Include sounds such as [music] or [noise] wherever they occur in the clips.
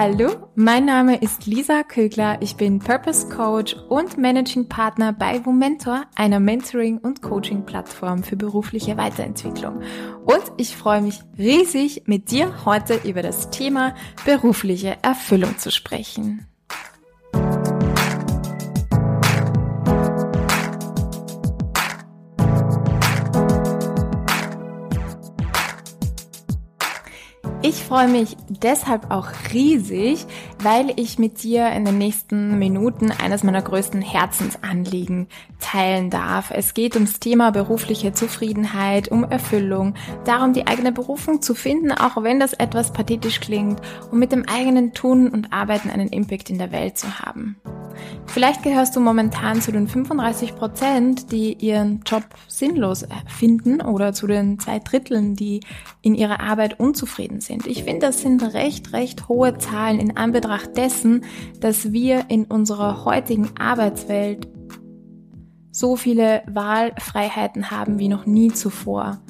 Hallo, mein Name ist Lisa Kögler. Ich bin Purpose Coach und Managing Partner bei Womentor, einer Mentoring- und Coaching-Plattform für berufliche Weiterentwicklung. Und ich freue mich riesig, mit dir heute über das Thema berufliche Erfüllung zu sprechen. Ich freue mich deshalb auch riesig, weil ich mit dir in den nächsten Minuten eines meiner größten Herzensanliegen teilen darf. Es geht ums Thema berufliche Zufriedenheit, um Erfüllung, darum die eigene Berufung zu finden, auch wenn das etwas pathetisch klingt, um mit dem eigenen Tun und Arbeiten einen Impact in der Welt zu haben. Vielleicht gehörst du momentan zu den 35 Prozent, die ihren Job sinnlos finden oder zu den zwei Dritteln, die in ihrer Arbeit unzufrieden sind. Ich finde, das sind recht, recht hohe Zahlen in Anbetracht dessen, dass wir in unserer heutigen Arbeitswelt so viele Wahlfreiheiten haben wie noch nie zuvor.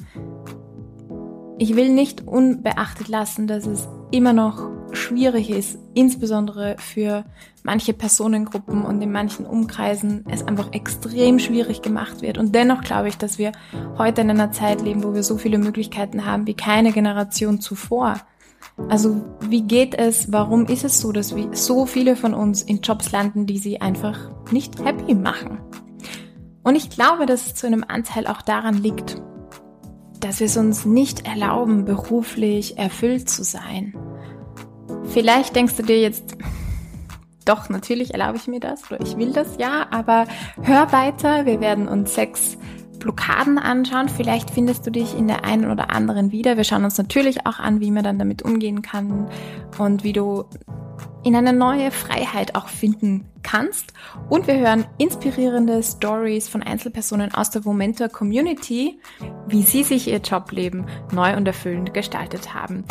Ich will nicht unbeachtet lassen, dass es immer noch schwierig ist, insbesondere für manche Personengruppen und in manchen Umkreisen es einfach extrem schwierig gemacht wird. Und dennoch glaube ich, dass wir heute in einer Zeit leben, wo wir so viele Möglichkeiten haben wie keine Generation zuvor. Also wie geht es, warum ist es so, dass wir so viele von uns in Jobs landen, die sie einfach nicht happy machen? Und ich glaube, dass es zu einem Anteil auch daran liegt, dass wir es uns nicht erlauben, beruflich erfüllt zu sein. Vielleicht denkst du dir jetzt, doch, natürlich erlaube ich mir das oder ich will das ja, aber hör weiter, wir werden uns sechs Blockaden anschauen. Vielleicht findest du dich in der einen oder anderen wieder. Wir schauen uns natürlich auch an, wie man dann damit umgehen kann und wie du in eine neue Freiheit auch finden kannst. Und wir hören inspirierende Stories von Einzelpersonen aus der Momentor Community, wie sie sich ihr Jobleben neu und erfüllend gestaltet haben.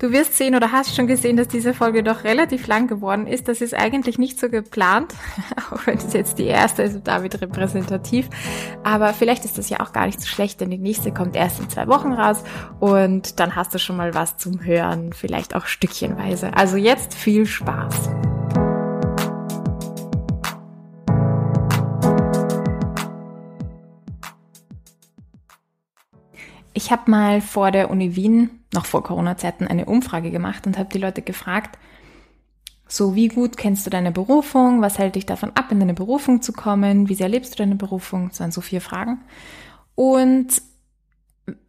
Du wirst sehen oder hast schon gesehen, dass diese Folge doch relativ lang geworden ist. Das ist eigentlich nicht so geplant, [laughs] auch wenn es jetzt die erste ist und damit repräsentativ. Aber vielleicht ist das ja auch gar nicht so schlecht, denn die nächste kommt erst in zwei Wochen raus und dann hast du schon mal was zum Hören, vielleicht auch stückchenweise. Also jetzt viel Spaß. Ich habe mal vor der Uni Wien, noch vor Corona-Zeiten, eine Umfrage gemacht und habe die Leute gefragt, so wie gut kennst du deine Berufung, was hält dich davon ab, in deine Berufung zu kommen, wie sehr lebst du deine Berufung, das waren so vier Fragen. Und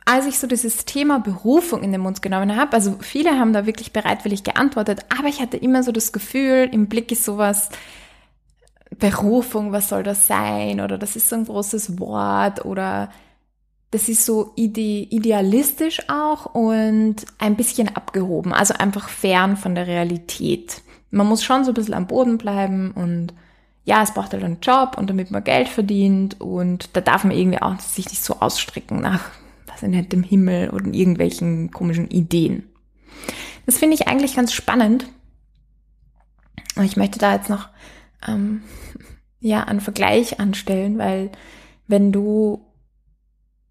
als ich so dieses Thema Berufung in den Mund genommen habe, also viele haben da wirklich bereitwillig geantwortet, aber ich hatte immer so das Gefühl, im Blick ist sowas, Berufung, was soll das sein? Oder das ist so ein großes Wort oder das ist so ide idealistisch auch und ein bisschen abgehoben, also einfach fern von der Realität. Man muss schon so ein bisschen am Boden bleiben und ja, es braucht halt einen Job und damit man Geld verdient und da darf man irgendwie auch sich nicht so ausstrecken nach, was nicht, dem Himmel oder irgendwelchen komischen Ideen. Das finde ich eigentlich ganz spannend. Und ich möchte da jetzt noch ähm, [laughs] ja einen Vergleich anstellen, weil wenn du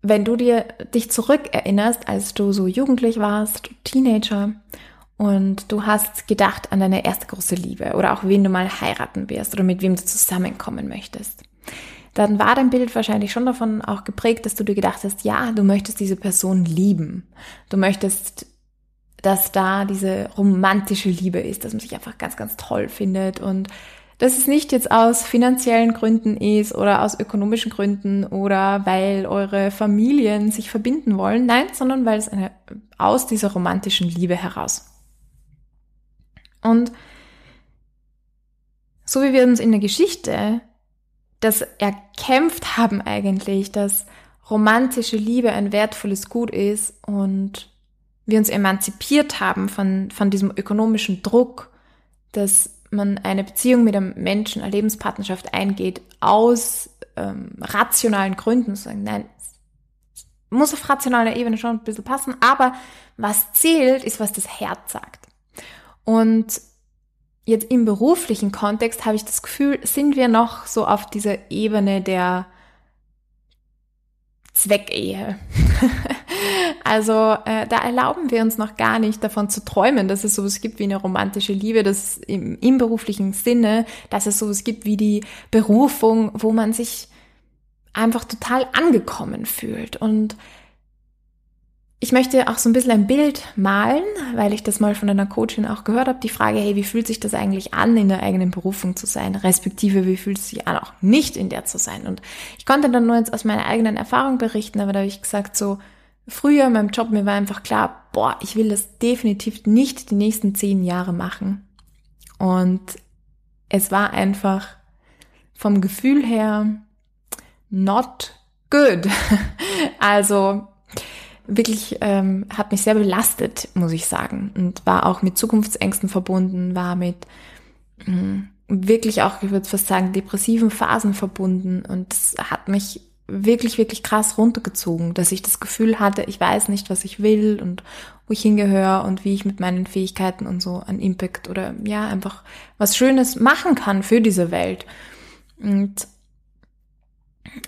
wenn du dir dich zurückerinnerst, als du so jugendlich warst, Teenager, und du hast gedacht an deine erste große Liebe oder auch wen du mal heiraten wirst oder mit wem du zusammenkommen möchtest, dann war dein Bild wahrscheinlich schon davon auch geprägt, dass du dir gedacht hast, ja, du möchtest diese Person lieben. Du möchtest, dass da diese romantische Liebe ist, dass man sich einfach ganz, ganz toll findet und dass es nicht jetzt aus finanziellen Gründen ist oder aus ökonomischen Gründen oder weil eure Familien sich verbinden wollen. Nein, sondern weil es eine, aus dieser romantischen Liebe heraus. Und so wie wir uns in der Geschichte das erkämpft haben eigentlich, dass romantische Liebe ein wertvolles Gut ist und wir uns emanzipiert haben von, von diesem ökonomischen Druck, dass man eine Beziehung mit einem Menschen, eine Lebenspartnerschaft eingeht, aus ähm, rationalen Gründen, sagen, nein, muss auf rationaler Ebene schon ein bisschen passen, aber was zählt, ist, was das Herz sagt. Und jetzt im beruflichen Kontext habe ich das Gefühl, sind wir noch so auf dieser Ebene der Zweckehe. [laughs] also äh, da erlauben wir uns noch gar nicht davon zu träumen, dass es sowas gibt wie eine romantische Liebe, dass im, im beruflichen Sinne, dass es sowas gibt wie die Berufung, wo man sich einfach total angekommen fühlt. Und ich möchte auch so ein bisschen ein Bild malen, weil ich das mal von einer Coachin auch gehört habe. Die Frage, hey, wie fühlt sich das eigentlich an, in der eigenen Berufung zu sein? Respektive, wie fühlt es sich an, auch nicht in der zu sein? Und ich konnte dann nur jetzt aus meiner eigenen Erfahrung berichten, aber da habe ich gesagt, so früher in meinem Job, mir war einfach klar, boah, ich will das definitiv nicht die nächsten zehn Jahre machen. Und es war einfach vom Gefühl her not good. [laughs] also wirklich ähm, hat mich sehr belastet, muss ich sagen. Und war auch mit Zukunftsängsten verbunden, war mit mh, mm, wirklich auch, ich würde fast sagen, depressiven Phasen verbunden. Und das hat mich wirklich, wirklich krass runtergezogen, dass ich das Gefühl hatte, ich weiß nicht, was ich will und wo ich hingehöre und wie ich mit meinen Fähigkeiten und so an Impact oder ja, einfach was Schönes machen kann für diese Welt. Und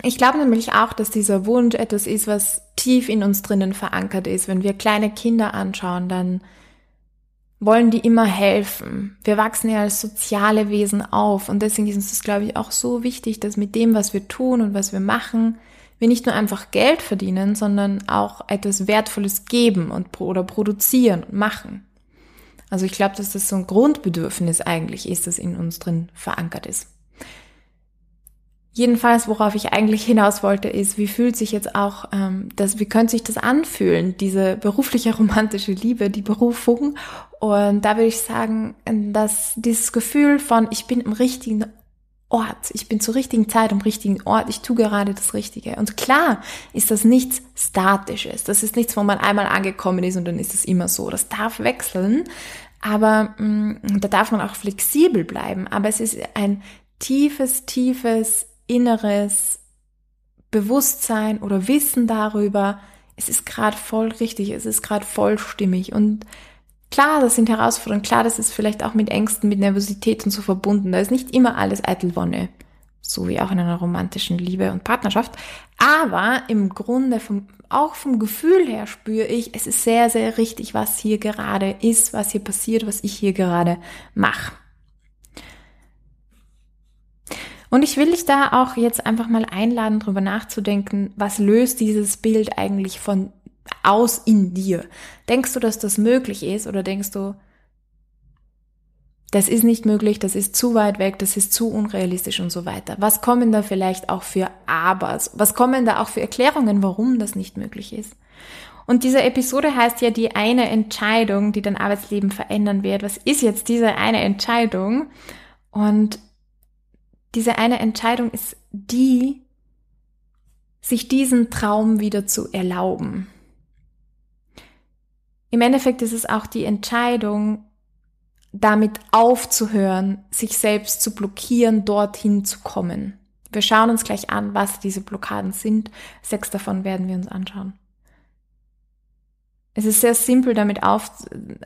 ich glaube nämlich auch, dass dieser Wunsch etwas ist, was tief in uns drinnen verankert ist. Wenn wir kleine Kinder anschauen, dann wollen die immer helfen. Wir wachsen ja als soziale Wesen auf und deswegen ist das, glaube ich, auch so wichtig, dass mit dem, was wir tun und was wir machen, wir nicht nur einfach Geld verdienen, sondern auch etwas Wertvolles geben und oder produzieren und machen. Also ich glaube, dass das so ein Grundbedürfnis eigentlich ist, das in uns drin verankert ist. Jedenfalls, worauf ich eigentlich hinaus wollte, ist, wie fühlt sich jetzt auch, ähm, das, wie könnte sich das anfühlen, diese berufliche romantische Liebe, die Berufung. Und da würde ich sagen, dass dieses Gefühl von, ich bin im richtigen Ort, ich bin zur richtigen Zeit am richtigen Ort, ich tue gerade das Richtige. Und klar ist das nichts Statisches. Das ist nichts, wo man einmal angekommen ist und dann ist es immer so. Das darf wechseln. Aber mh, mm, da darf man auch flexibel bleiben. Aber es ist ein tiefes, tiefes inneres Bewusstsein oder Wissen darüber, es ist gerade voll richtig, es ist gerade voll stimmig. Und klar, das sind Herausforderungen, klar, das ist vielleicht auch mit Ängsten, mit Nervosität und so verbunden. Da ist nicht immer alles eitel Wonne, so wie auch in einer romantischen Liebe und Partnerschaft. Aber im Grunde vom, auch vom Gefühl her spüre ich, es ist sehr, sehr richtig, was hier gerade ist, was hier passiert, was ich hier gerade mache. Und ich will dich da auch jetzt einfach mal einladen, drüber nachzudenken, was löst dieses Bild eigentlich von aus in dir? Denkst du, dass das möglich ist oder denkst du, das ist nicht möglich, das ist zu weit weg, das ist zu unrealistisch und so weiter. Was kommen da vielleicht auch für Abers? Was kommen da auch für Erklärungen, warum das nicht möglich ist? Und diese Episode heißt ja die eine Entscheidung, die dein Arbeitsleben verändern wird. Was ist jetzt diese eine Entscheidung? Und diese eine Entscheidung ist die, sich diesen Traum wieder zu erlauben. Im Endeffekt ist es auch die Entscheidung, damit aufzuhören, sich selbst zu blockieren, dorthin zu kommen. Wir schauen uns gleich an, was diese Blockaden sind. Sechs davon werden wir uns anschauen. Es ist sehr simpel, damit auf,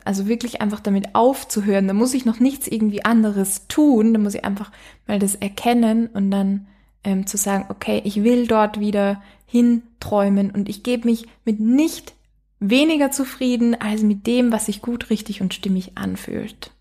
also wirklich einfach damit aufzuhören. Da muss ich noch nichts irgendwie anderes tun. Da muss ich einfach mal das erkennen und dann ähm, zu sagen, okay, ich will dort wieder hinträumen und ich gebe mich mit nicht weniger zufrieden als mit dem, was sich gut, richtig und stimmig anfühlt.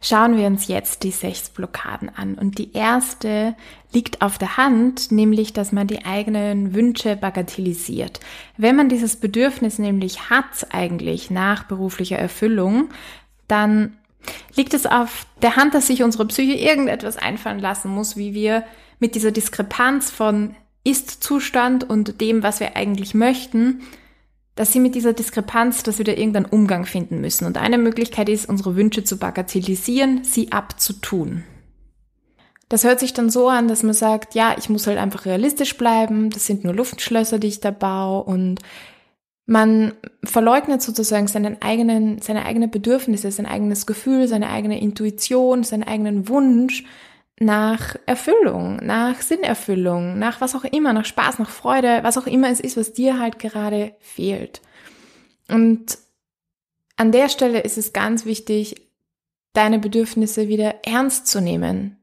Schauen wir uns jetzt die sechs Blockaden an. Und die erste liegt auf der Hand, nämlich, dass man die eigenen Wünsche bagatellisiert. Wenn man dieses Bedürfnis nämlich hat eigentlich nach beruflicher Erfüllung, dann liegt es auf der Hand, dass sich unsere Psyche irgendetwas einfallen lassen muss, wie wir mit dieser Diskrepanz von Ist-Zustand und dem, was wir eigentlich möchten, dass sie mit dieser Diskrepanz, dass wir da irgendeinen Umgang finden müssen. Und eine Möglichkeit ist, unsere Wünsche zu bagatellisieren, sie abzutun. Das hört sich dann so an, dass man sagt, ja, ich muss halt einfach realistisch bleiben, das sind nur Luftschlösser, die ich da baue und man verleugnet sozusagen seinen eigenen, seine eigenen Bedürfnisse, sein eigenes Gefühl, seine eigene Intuition, seinen eigenen Wunsch nach Erfüllung, nach Sinnerfüllung, nach was auch immer, nach Spaß, nach Freude, was auch immer es ist, was dir halt gerade fehlt. Und an der Stelle ist es ganz wichtig, deine Bedürfnisse wieder ernst zu nehmen.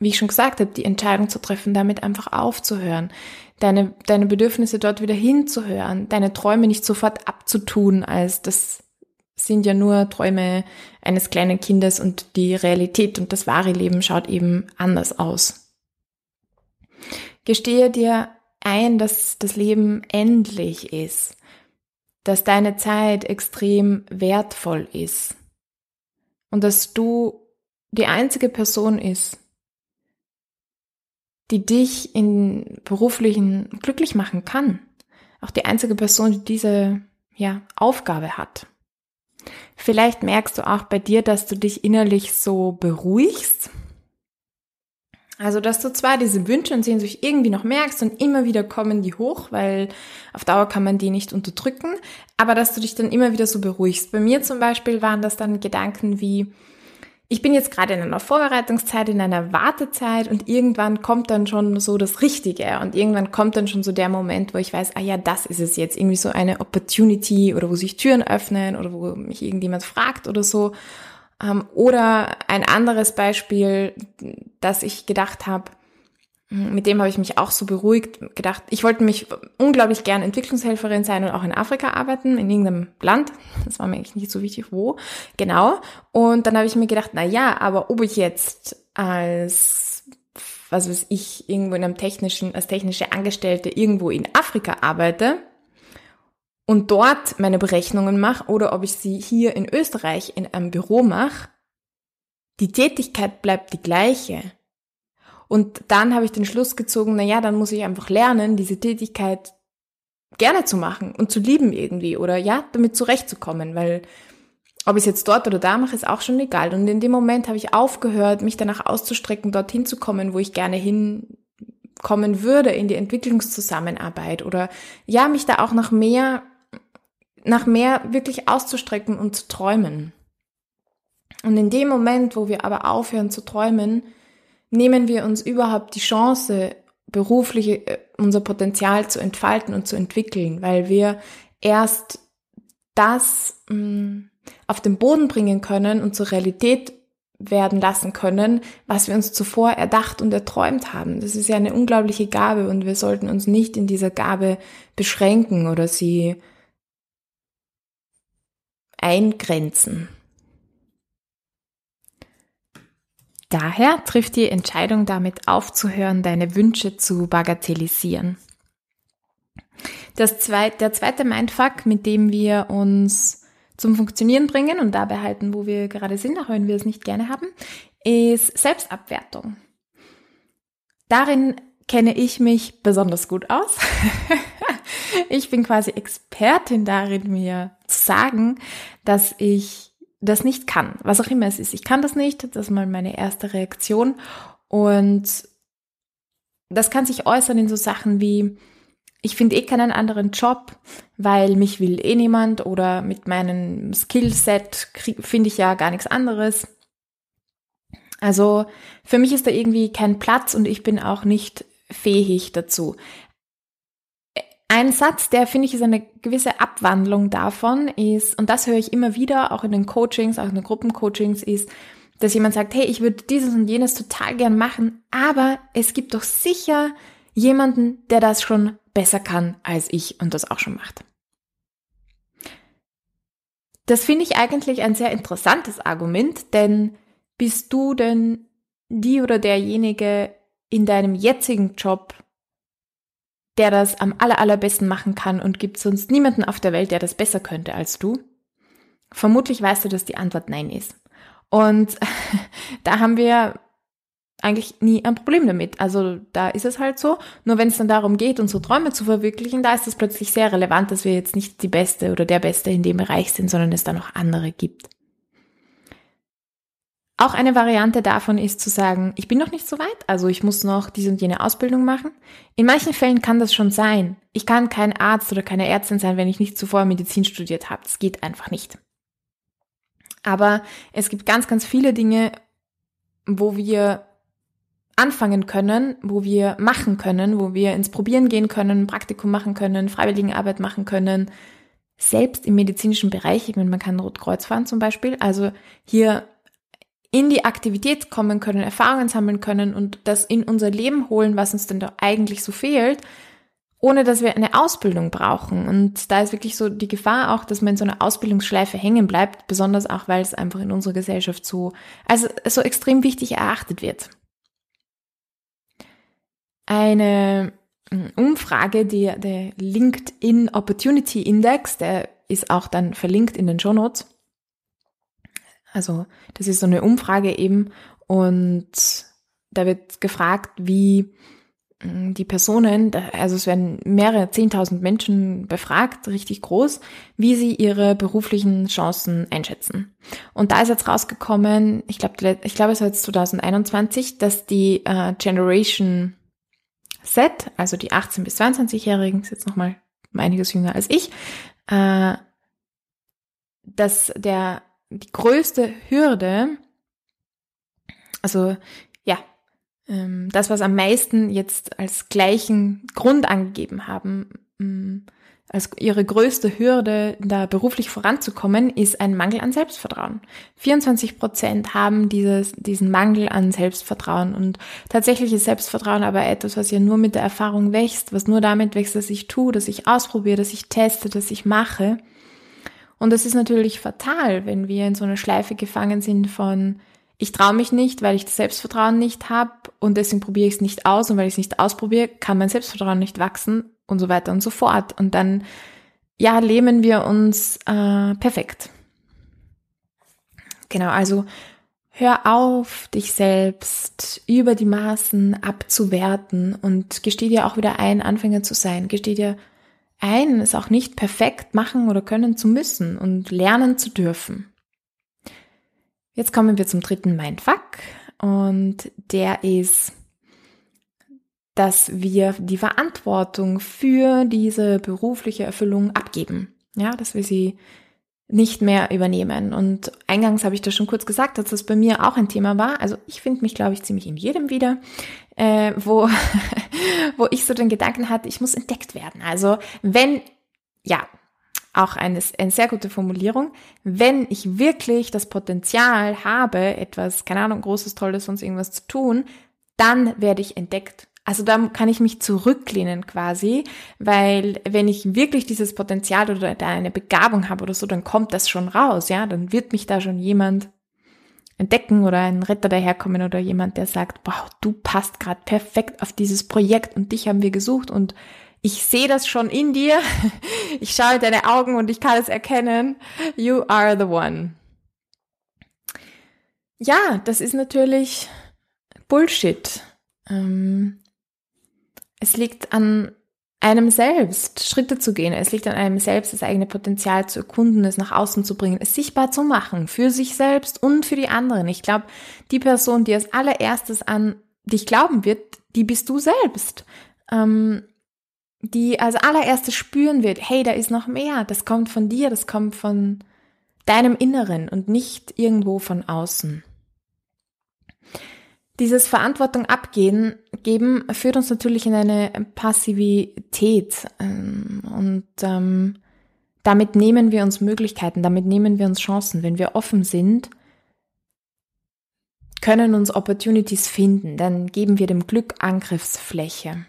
Wie ich schon gesagt habe, die Entscheidung zu treffen, damit einfach aufzuhören, deine, deine Bedürfnisse dort wieder hinzuhören, deine Träume nicht sofort abzutun, als das sind ja nur Träume eines kleinen Kindes und die Realität und das wahre Leben schaut eben anders aus. Gestehe dir ein, dass das Leben endlich ist, dass deine Zeit extrem wertvoll ist und dass du die einzige Person ist, die dich in beruflichen glücklich machen kann. Auch die einzige Person, die diese ja, Aufgabe hat. Vielleicht merkst du auch bei dir, dass du dich innerlich so beruhigst also, dass du zwar diese Wünsche und Sehnsucht irgendwie noch merkst und immer wieder kommen die hoch, weil auf Dauer kann man die nicht unterdrücken, aber dass du dich dann immer wieder so beruhigst. Bei mir zum Beispiel waren das dann Gedanken wie, ich bin jetzt gerade in einer Vorbereitungszeit, in einer Wartezeit und irgendwann kommt dann schon so das Richtige und irgendwann kommt dann schon so der Moment, wo ich weiß, ah ja, das ist es jetzt, irgendwie so eine Opportunity oder wo sich Türen öffnen oder wo mich irgendjemand fragt oder so. Ähm, oder ein anderes Beispiel, dass ich gedacht habe, mit dem habe ich mich auch so beruhigt, gedacht, ich wollte mich unglaublich gern Entwicklungshelferin sein und auch in Afrika arbeiten, in irgendeinem Land. [laughs] Das war mir eigentlich nicht so wichtig, wo. Genau. Und dann habe ich mir gedacht, na ja, aber ob ich jetzt als, was weiß ich, irgendwo in einem technischen, als technische Angestellte irgendwo in Afrika arbeite, und dort meine Berechnungen mache oder ob ich sie hier in Österreich in einem Büro mache, die Tätigkeit bleibt die gleiche. Und dann habe ich den Schluss gezogen, na ja, dann muss ich einfach lernen, diese Tätigkeit gerne zu machen und zu lieben irgendwie oder ja, damit zurechtzukommen, weil ob ich es jetzt dort oder da mache, ist auch schon egal. Und in dem Moment habe ich aufgehört, mich danach auszustrecken, dorthin zu kommen, wo ich gerne hinkommen würde, in die Entwicklungszusammenarbeit oder ja, mich da auch nach mehr nach mehr wirklich auszustrecken und zu träumen. Und in dem Moment, wo wir aber aufhören zu träumen, nehmen wir uns überhaupt die Chance, beruflich äh, unser Potenzial zu entfalten und zu entwickeln, weil wir erst das mh, mm, auf den Boden bringen können und zur Realität werden lassen können, was wir uns zuvor erdacht und erträumt haben. Das ist ja eine unglaubliche Gabe und wir sollten uns nicht in dieser Gabe beschränken oder sie eingrenzen. Daher trifft die Entscheidung damit aufzuhören, deine Wünsche zu bagatellisieren. Das zweite, der zweite Mindfuck, mit dem wir uns zum Funktionieren bringen und dabei halten, wo wir gerade sind, auch wenn wir es nicht gerne haben, ist Selbstabwertung. Darin kenne ich mich besonders gut aus. [laughs] ich bin quasi Expertin darin, mir zu sagen, dass ich das nicht kann, was auch immer es ist. Ich kann das nicht, das ist mal meine erste Reaktion. Und das kann sich äußern in so Sachen wie, ich finde eh keinen anderen Job, weil mich will eh niemand oder mit meinem Skillset finde ich ja gar nichts anderes. Also für mich ist da irgendwie kein Platz und ich bin auch nicht fähig dazu. Ein Satz, der finde ich ist eine gewisse Abwandlung davon, ist, und das höre ich immer wieder, auch in den Coachings, auch in den Gruppencoachings, ist, dass jemand sagt, hey, ich würde dieses und jenes total gern machen, aber es gibt doch sicher jemanden, der das schon besser kann als ich und das auch schon macht. Das finde ich eigentlich ein sehr interessantes Argument, denn bist du denn die oder derjenige in deinem jetzigen Job, der das am aller, allerbesten machen kann und gibt sonst niemanden auf der Welt, der das besser könnte als du? Vermutlich weißt du, dass die Antwort Nein ist. Und [laughs] da haben wir eigentlich nie ein Problem damit. Also da ist es halt so. Nur wenn es dann darum geht, unsere Träume zu verwirklichen, da ist es plötzlich sehr relevant, dass wir jetzt nicht die Beste oder der Beste in dem Bereich sind, sondern es da noch andere gibt. Auch eine Variante davon ist zu sagen, ich bin noch nicht so weit, also ich muss noch diese und jene Ausbildung machen. In manchen Fällen kann das schon sein. Ich kann kein Arzt oder keine Ärztin sein, wenn ich nicht zuvor Medizin studiert habe. Das geht einfach nicht. Aber es gibt ganz, ganz viele Dinge, wo wir anfangen können, wo wir machen können, wo wir ins Probieren gehen können, Praktikum machen können, Freiwilligenarbeit machen können, selbst im medizinischen Bereich, ich meine, man kann Rotkreuz fahren zum Beispiel. Also hier in die Aktivität kommen können, Erfahrungen sammeln können und das in unser Leben holen, was uns denn da eigentlich so fehlt, ohne dass wir eine Ausbildung brauchen. Und da ist wirklich so die Gefahr auch, dass man in so einer Ausbildungsschleife hängen bleibt, besonders auch, weil es einfach in unserer Gesellschaft so, also so extrem wichtig erachtet wird. Eine hm, Umfrage, die, der LinkedIn Opportunity Index, der ist auch dann verlinkt in den Show Notes. Also, das ist so eine Umfrage eben und da wird gefragt, wie hm, die Personen, also es werden mehrere zehntausend Menschen befragt, richtig groß, wie sie ihre beruflichen Chancen einschätzen. Und da ist jetzt rausgekommen, ich glaube, ich glaube, es war jetzt 2021, dass die äh, Generation Z, also die 18 bis 22-Jährigen, ist jetzt nochmal einiges jünger als ich, äh, dass der die größte Hürde, also ja, ähm, das, was am meisten jetzt als gleichen Grund angegeben haben, ähm, als ihre größte Hürde, da beruflich voranzukommen, ist ein Mangel an Selbstvertrauen. 24 Prozent haben dieses, diesen Mangel an Selbstvertrauen und tatsächlich ist Selbstvertrauen aber etwas, was ja nur mit der Erfahrung wächst, was nur damit wächst, dass ich tue, dass ich ausprobiere, dass ich teste, dass ich mache. Und das ist natürlich fatal, wenn wir in so einer Schleife gefangen sind von, ich traue mich nicht, weil ich das Selbstvertrauen nicht habe und deswegen probiere ich es nicht aus und weil ich es nicht ausprobiere, kann mein Selbstvertrauen nicht wachsen und so weiter und so fort. Und dann, ja, lähmen wir uns äh, perfekt. Genau, also hör auf, dich selbst über die Maßen abzuwerten und gesteh dir auch wieder ein, Anfänger zu sein. Gesteh dir ein, es auch nicht perfekt machen oder können zu müssen und lernen zu dürfen. Jetzt kommen wir zum dritten Mindfuck und der ist, dass wir die Verantwortung für diese berufliche Erfüllung abgeben. Ja, dass wir sie nicht mehr übernehmen. Und eingangs habe ich das schon kurz gesagt, dass das bei mir auch ein Thema war. Also ich finde mich, glaube ich, ziemlich in jedem wieder, äh, wo, [laughs] wo ich so den Gedanken hatte, ich muss entdeckt werden. Also wenn, ja, auch eine, eine sehr gute Formulierung. Wenn ich wirklich das Potenzial habe, etwas, keine Ahnung, großes, tolles, sonst irgendwas zu tun, dann werde ich entdeckt. Also da kann ich mich zurücklehnen quasi, weil wenn ich wirklich dieses Potenzial oder da eine Begabung habe oder so, dann kommt das schon raus, ja, dann wird mich da schon jemand entdecken oder ein Retter daherkommen oder jemand, der sagt, boah, du passt gerade perfekt auf dieses Projekt und dich haben wir gesucht und ich sehe das schon in dir. [laughs] Ich schaue in deine Augen und ich kann es erkennen. You are the one. Ja, das ist natürlich Bullshit. Ähm, es liegt an einem selbst, Schritte zu gehen. Es liegt an einem selbst, das eigene Potenzial zu erkunden, es nach außen zu bringen, es sichtbar zu machen, für sich selbst und für die anderen. Ich glaube, die Person, die als allererstes an dich glauben wird, die bist du selbst. Ähm, die als allererstes spüren wird, hey, da ist noch mehr, das kommt von dir, das kommt von deinem Inneren und nicht irgendwo von außen. Dieses Verantwortung abgeben geben, führt uns natürlich in eine Passivität ähm, und ähm, damit nehmen wir uns Möglichkeiten, damit nehmen wir uns Chancen. Wenn wir offen sind, können uns Opportunities finden, dann geben wir dem Glück Angriffsfläche.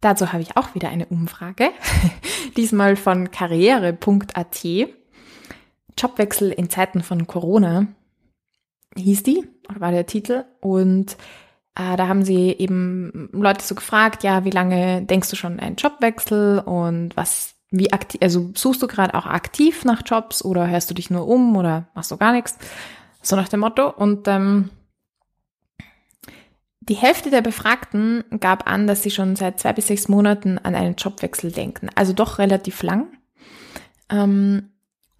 Dazu habe ich auch wieder eine Umfrage, [laughs] diesmal von karriere.at. Jobwechsel in Zeiten von Corona hieß die, war der Titel. Und äh, da haben sie eben Leute so gefragt, ja, wie lange denkst du schon einen Jobwechsel und was, wie aktiv, also suchst du gerade auch aktiv nach Jobs oder hörst du dich nur um oder machst du gar nichts? So nach dem Motto. Und ähm, die Hälfte der Befragten gab an, dass sie schon seit zwei bis sechs Monaten an einen Jobwechsel denken, also doch relativ lang. Ähm,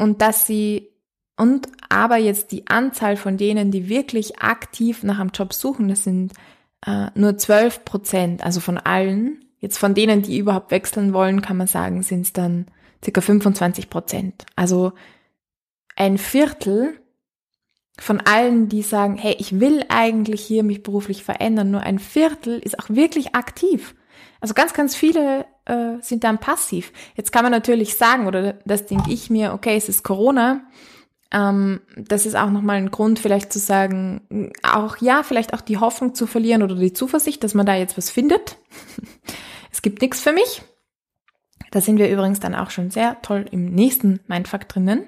und dass sie, und aber jetzt die Anzahl von denen, die wirklich aktiv nach einem Job suchen, das sind äh, nur 12 Prozent, also von allen. Jetzt von denen, die überhaupt wechseln wollen, kann man sagen, sind es dann circa 25 Prozent. Also ein Viertel von allen, die sagen, hey, ich will eigentlich hier mich beruflich verändern, nur ein Viertel ist auch wirklich aktiv. Also ganz, ganz viele äh, sind dann passiv. Jetzt kann man natürlich sagen, oder das denke ich mir, okay, es ist Corona. Ähm, das ist auch nochmal ein Grund, vielleicht zu sagen, auch ja, vielleicht auch die Hoffnung zu verlieren oder die Zuversicht, dass man da jetzt was findet. [laughs] es gibt nichts für mich. Da sind wir übrigens dann auch schon sehr toll im nächsten Mindfuck drinnen.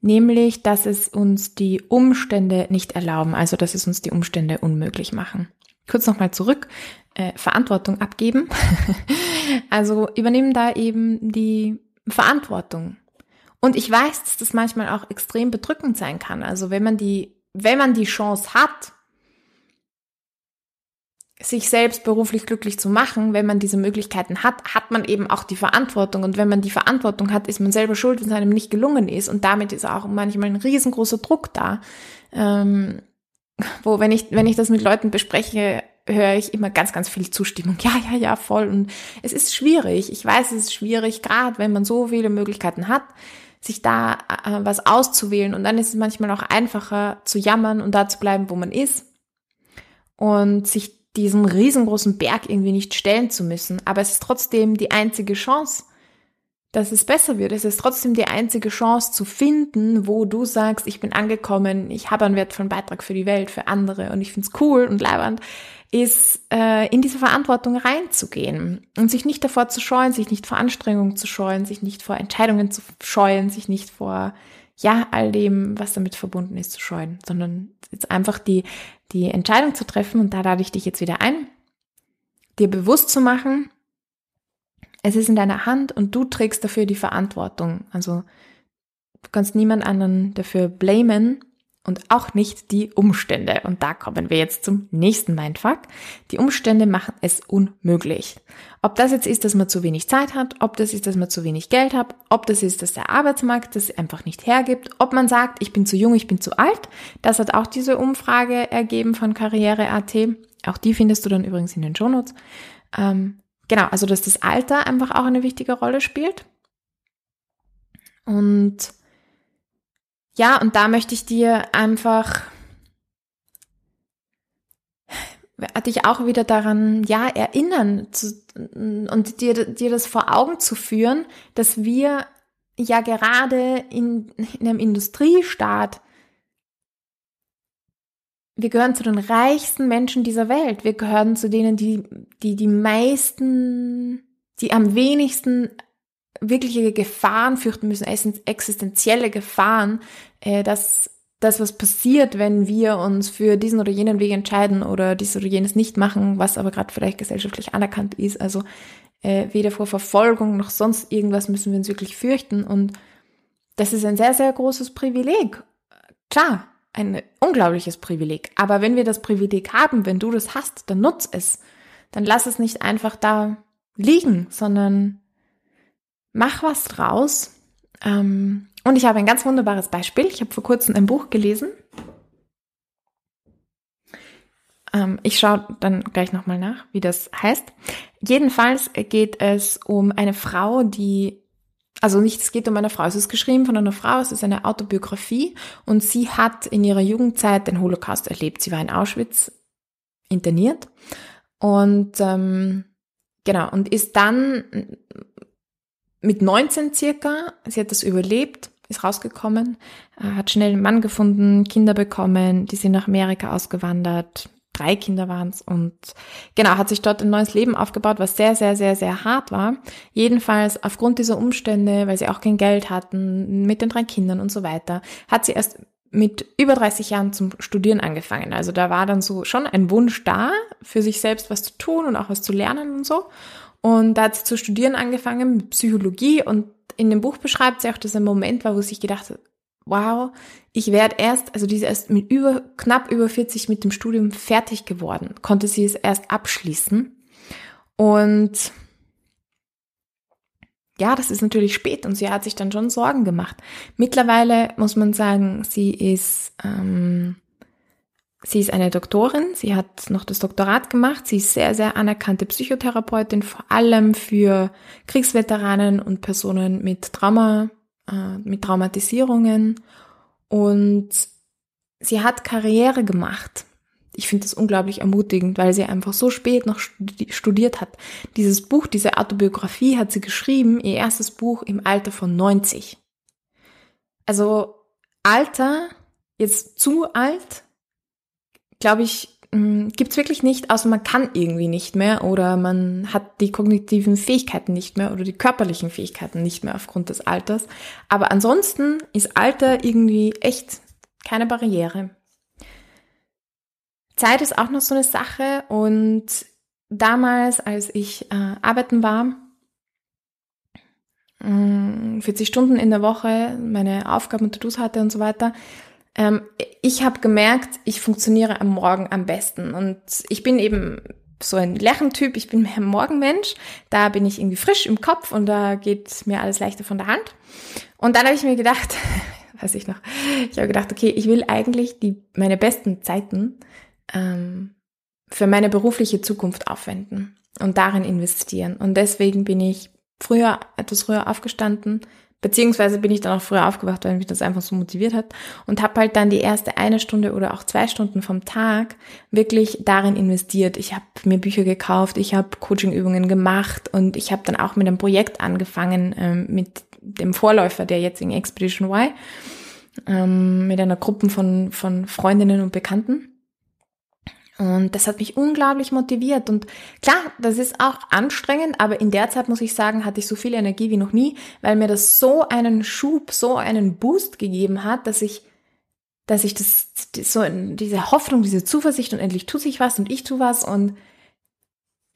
Nämlich, dass es uns die Umstände nicht erlauben, also dass es uns die Umstände unmöglich machen. Kurz nochmal zurück, äh, Verantwortung abgeben. [laughs] also übernehmen da eben die Verantwortung. Und ich weiß, dass das manchmal auch extrem bedrückend sein kann. Also wenn man die, wenn man die Chance hat, sich selbst beruflich glücklich zu machen, wenn man diese Möglichkeiten hat, hat man eben auch die Verantwortung. Und wenn man die Verantwortung hat, ist man selber schuld, wenn es einem nicht gelungen ist. Und damit ist auch manchmal ein riesengroßer Druck da. Ähm, wo, wenn ich, wenn ich das mit Leuten bespreche, höre ich immer ganz, ganz viel Zustimmung. Ja, ja, ja, voll. Und es ist schwierig. Ich weiß, es ist schwierig, gerade wenn man so viele Möglichkeiten hat, sich da äh, was auszuwählen. Und dann ist es manchmal auch einfacher zu jammern und da zu bleiben, wo man ist. Und sich diesem riesengroßen Berg irgendwie nicht stellen zu müssen. Aber es ist trotzdem die einzige Chance, dass es besser wird. Es ist trotzdem die einzige Chance zu finden, wo du sagst, ich bin angekommen, ich habe einen wertvollen Beitrag für die Welt, für andere und ich finde es cool und leibernd, ist äh, in diese Verantwortung reinzugehen und sich nicht davor zu scheuen, sich nicht vor Anstrengungen zu scheuen, sich nicht vor Entscheidungen zu scheuen, sich nicht vor ja all dem, was damit verbunden ist, zu scheuen, sondern jetzt einfach die die Entscheidung zu treffen und da lade ich dich jetzt wieder ein, dir bewusst zu machen, es ist in deiner Hand und du trägst dafür die Verantwortung. Also du kannst niemand anderen dafür blamen und auch nicht die Umstände. Und da kommen wir jetzt zum nächsten Mindfuck. Die Umstände machen es unmöglich. Ob das jetzt ist, dass man zu wenig Zeit hat, ob das ist, dass man zu wenig Geld hat, ob das ist, dass der Arbeitsmarkt das einfach nicht hergibt, ob man sagt, ich bin zu jung, ich bin zu alt. Das hat auch diese Umfrage ergeben von Karriere.at. Auch die findest du dann übrigens in den Shownotes. Ähm, genau, also dass das Alter einfach auch eine wichtige Rolle spielt. Und ja, und da möchte ich dir einfach dich auch wieder daran, ja, erinnern zu, und dir, dir das vor Augen zu führen, dass wir ja gerade in, in einem Industriestaat, wir gehören zu den reichsten Menschen dieser Welt. Wir gehören zu denen, die, die die meisten, die am wenigsten wirkliche Gefahren fürchten müssen, existenzielle Gefahren, äh, dass das, was passiert, wenn wir uns für diesen oder jenen Weg entscheiden oder dies oder jenes nicht machen, was aber gerade vielleicht gesellschaftlich anerkannt ist. Also äh, weder vor Verfolgung noch sonst irgendwas müssen wir uns wirklich fürchten. Und das ist ein sehr, sehr großes Privileg. Klar, ein unglaubliches Privileg. Aber wenn wir das Privileg haben, wenn du das hast, dann nutz es. Dann lass es nicht einfach da liegen, sondern mach was draus. Ähm, und ich habe ein ganz wunderbares Beispiel. Ich habe vor kurzem ein Buch gelesen. Ähm, ich schaue dann gleich nochmal nach, wie das heißt. Jedenfalls geht es um eine Frau, die also nicht, es geht um eine Frau, es ist geschrieben von einer Frau, es ist eine Autobiografie. Und sie hat in ihrer Jugendzeit den Holocaust erlebt. Sie war in Auschwitz interniert. Und ähm, genau. Und ist dann mit 19 circa, sie hat das überlebt, ist rausgekommen, äh, hat schnell einen Mann gefunden, Kinder bekommen, die sind nach Amerika ausgewandert, drei Kinder waren es und genau, hat sich dort ein neues Leben aufgebaut, was sehr, sehr, sehr, sehr hart war. Jedenfalls aufgrund dieser Umstände, weil sie auch kein Geld hatten, mit den drei Kindern und so weiter, hat sie erst mit über 30 Jahren zum Studieren angefangen. Also da war dann so schon ein Wunsch da, für sich selbst was zu tun und auch was zu lernen und so. Und da hat sie zu studieren angefangen mit Psychologie und in dem Buch beschreibt sie auch, dass ein Moment war, wo sie gedacht hat, wow, ich werde erst, also die ist erst mit über, knapp über 40 mit dem Studium fertig geworden, konnte sie es erst abschließen. Und ja, das ist natürlich spät und sie hat sich dann schon Sorgen gemacht. Mittlerweile muss man sagen, sie ist ähm, Sie ist eine Doktorin, sie hat noch das Doktorat gemacht, sie ist sehr, sehr anerkannte Psychotherapeutin, vor allem für Kriegsveteranen und Personen mit Trauma, äh, mit Traumatisierungen. Und sie hat Karriere gemacht. ich finde das unglaublich ermutigend, weil sie einfach so spät noch studiert hat. Dieses Buch, diese Autobiografie hat sie geschrieben, ihr erstes Buch im Alter von 90. Also Alter, jetzt zu alt, glaube ich, gibt's wirklich nicht, außer man kann irgendwie nicht mehr oder man hat die kognitiven Fähigkeiten nicht mehr oder die körperlichen Fähigkeiten nicht mehr aufgrund des Alters. Aber ansonsten ist Alter irgendwie echt keine Barriere. Zeit ist auch noch so eine Sache und damals, als ich äh, arbeiten war, 40 hm, Stunden in der Woche, meine Aufgaben und To-Dos hatte und so weiter, ähm, ich habe gemerkt, ich funktioniere am Morgen am besten und ich bin eben so ein Lerchentyp, ich bin mehr Morgenmensch, da bin ich irgendwie frisch im Kopf und da geht mir alles leichter von der Hand. Und dann habe ich mir gedacht, [laughs] weiß ich noch, ich habe gedacht, okay, ich will eigentlich die meine besten Zeiten ähm, für meine berufliche Zukunft aufwenden und darin investieren. Und deswegen bin ich früher, etwas früher aufgestanden, beziehungsweise bin ich dann auch früher aufgewacht, weil mich das einfach so motiviert hat und habe halt dann die erste eine Stunde oder auch zwei Stunden vom Tag wirklich darin investiert. Ich habe mir Bücher gekauft, ich habe Coachingübungen gemacht und ich habe dann auch mit einem Projekt angefangen ähm, mit dem Vorläufer der jetzigen Expedition Y, ähm, mit einer Gruppe von, von Freundinnen und Bekannten. Und das hat mich unglaublich motiviert. Und klar, das ist auch anstrengend, aber in der Zeit muss ich sagen, hatte ich so viel Energie wie noch nie, weil mir das so einen Schub, so einen Boost gegeben hat, dass ich, dass ich das, so diese Hoffnung, diese Zuversicht und endlich tut sich was und ich tu was und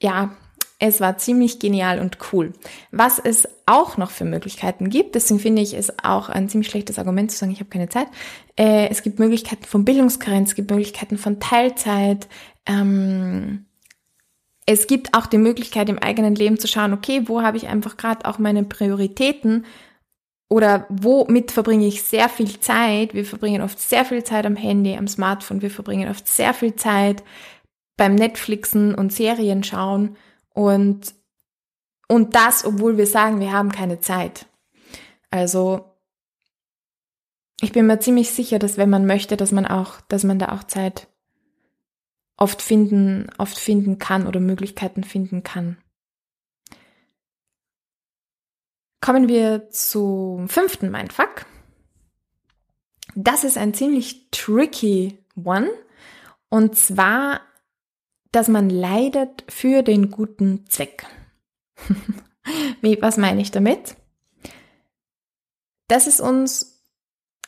ja, es war ziemlich genial und cool. Was es auch noch für Möglichkeiten gibt, deswegen finde ich es auch ein ziemlich schlechtes Argument zu sagen, ich habe keine Zeit. Äh, es gibt Möglichkeiten von Bildungskarenz, es gibt Möglichkeiten von Teilzeit. Ähm, es gibt auch die Möglichkeit im eigenen Leben zu schauen, okay, wo habe ich einfach gerade auch meine Prioritäten oder womit verbringe ich sehr viel Zeit? Wir verbringen oft sehr viel Zeit am Handy, am Smartphone, wir verbringen oft sehr viel Zeit beim Netflixen und Serien schauen und, und das, obwohl wir sagen, wir haben keine Zeit. Also, ich bin mir ziemlich sicher, dass wenn man möchte, dass man auch, dass man da auch Zeit oft finden, oft finden kann oder Möglichkeiten finden kann. Kommen wir zum fünften Mindfuck. Das ist ein ziemlich tricky one. Und zwar dass man leidet für den guten Zweck. [laughs] Wie, was meine ich damit? Dass es uns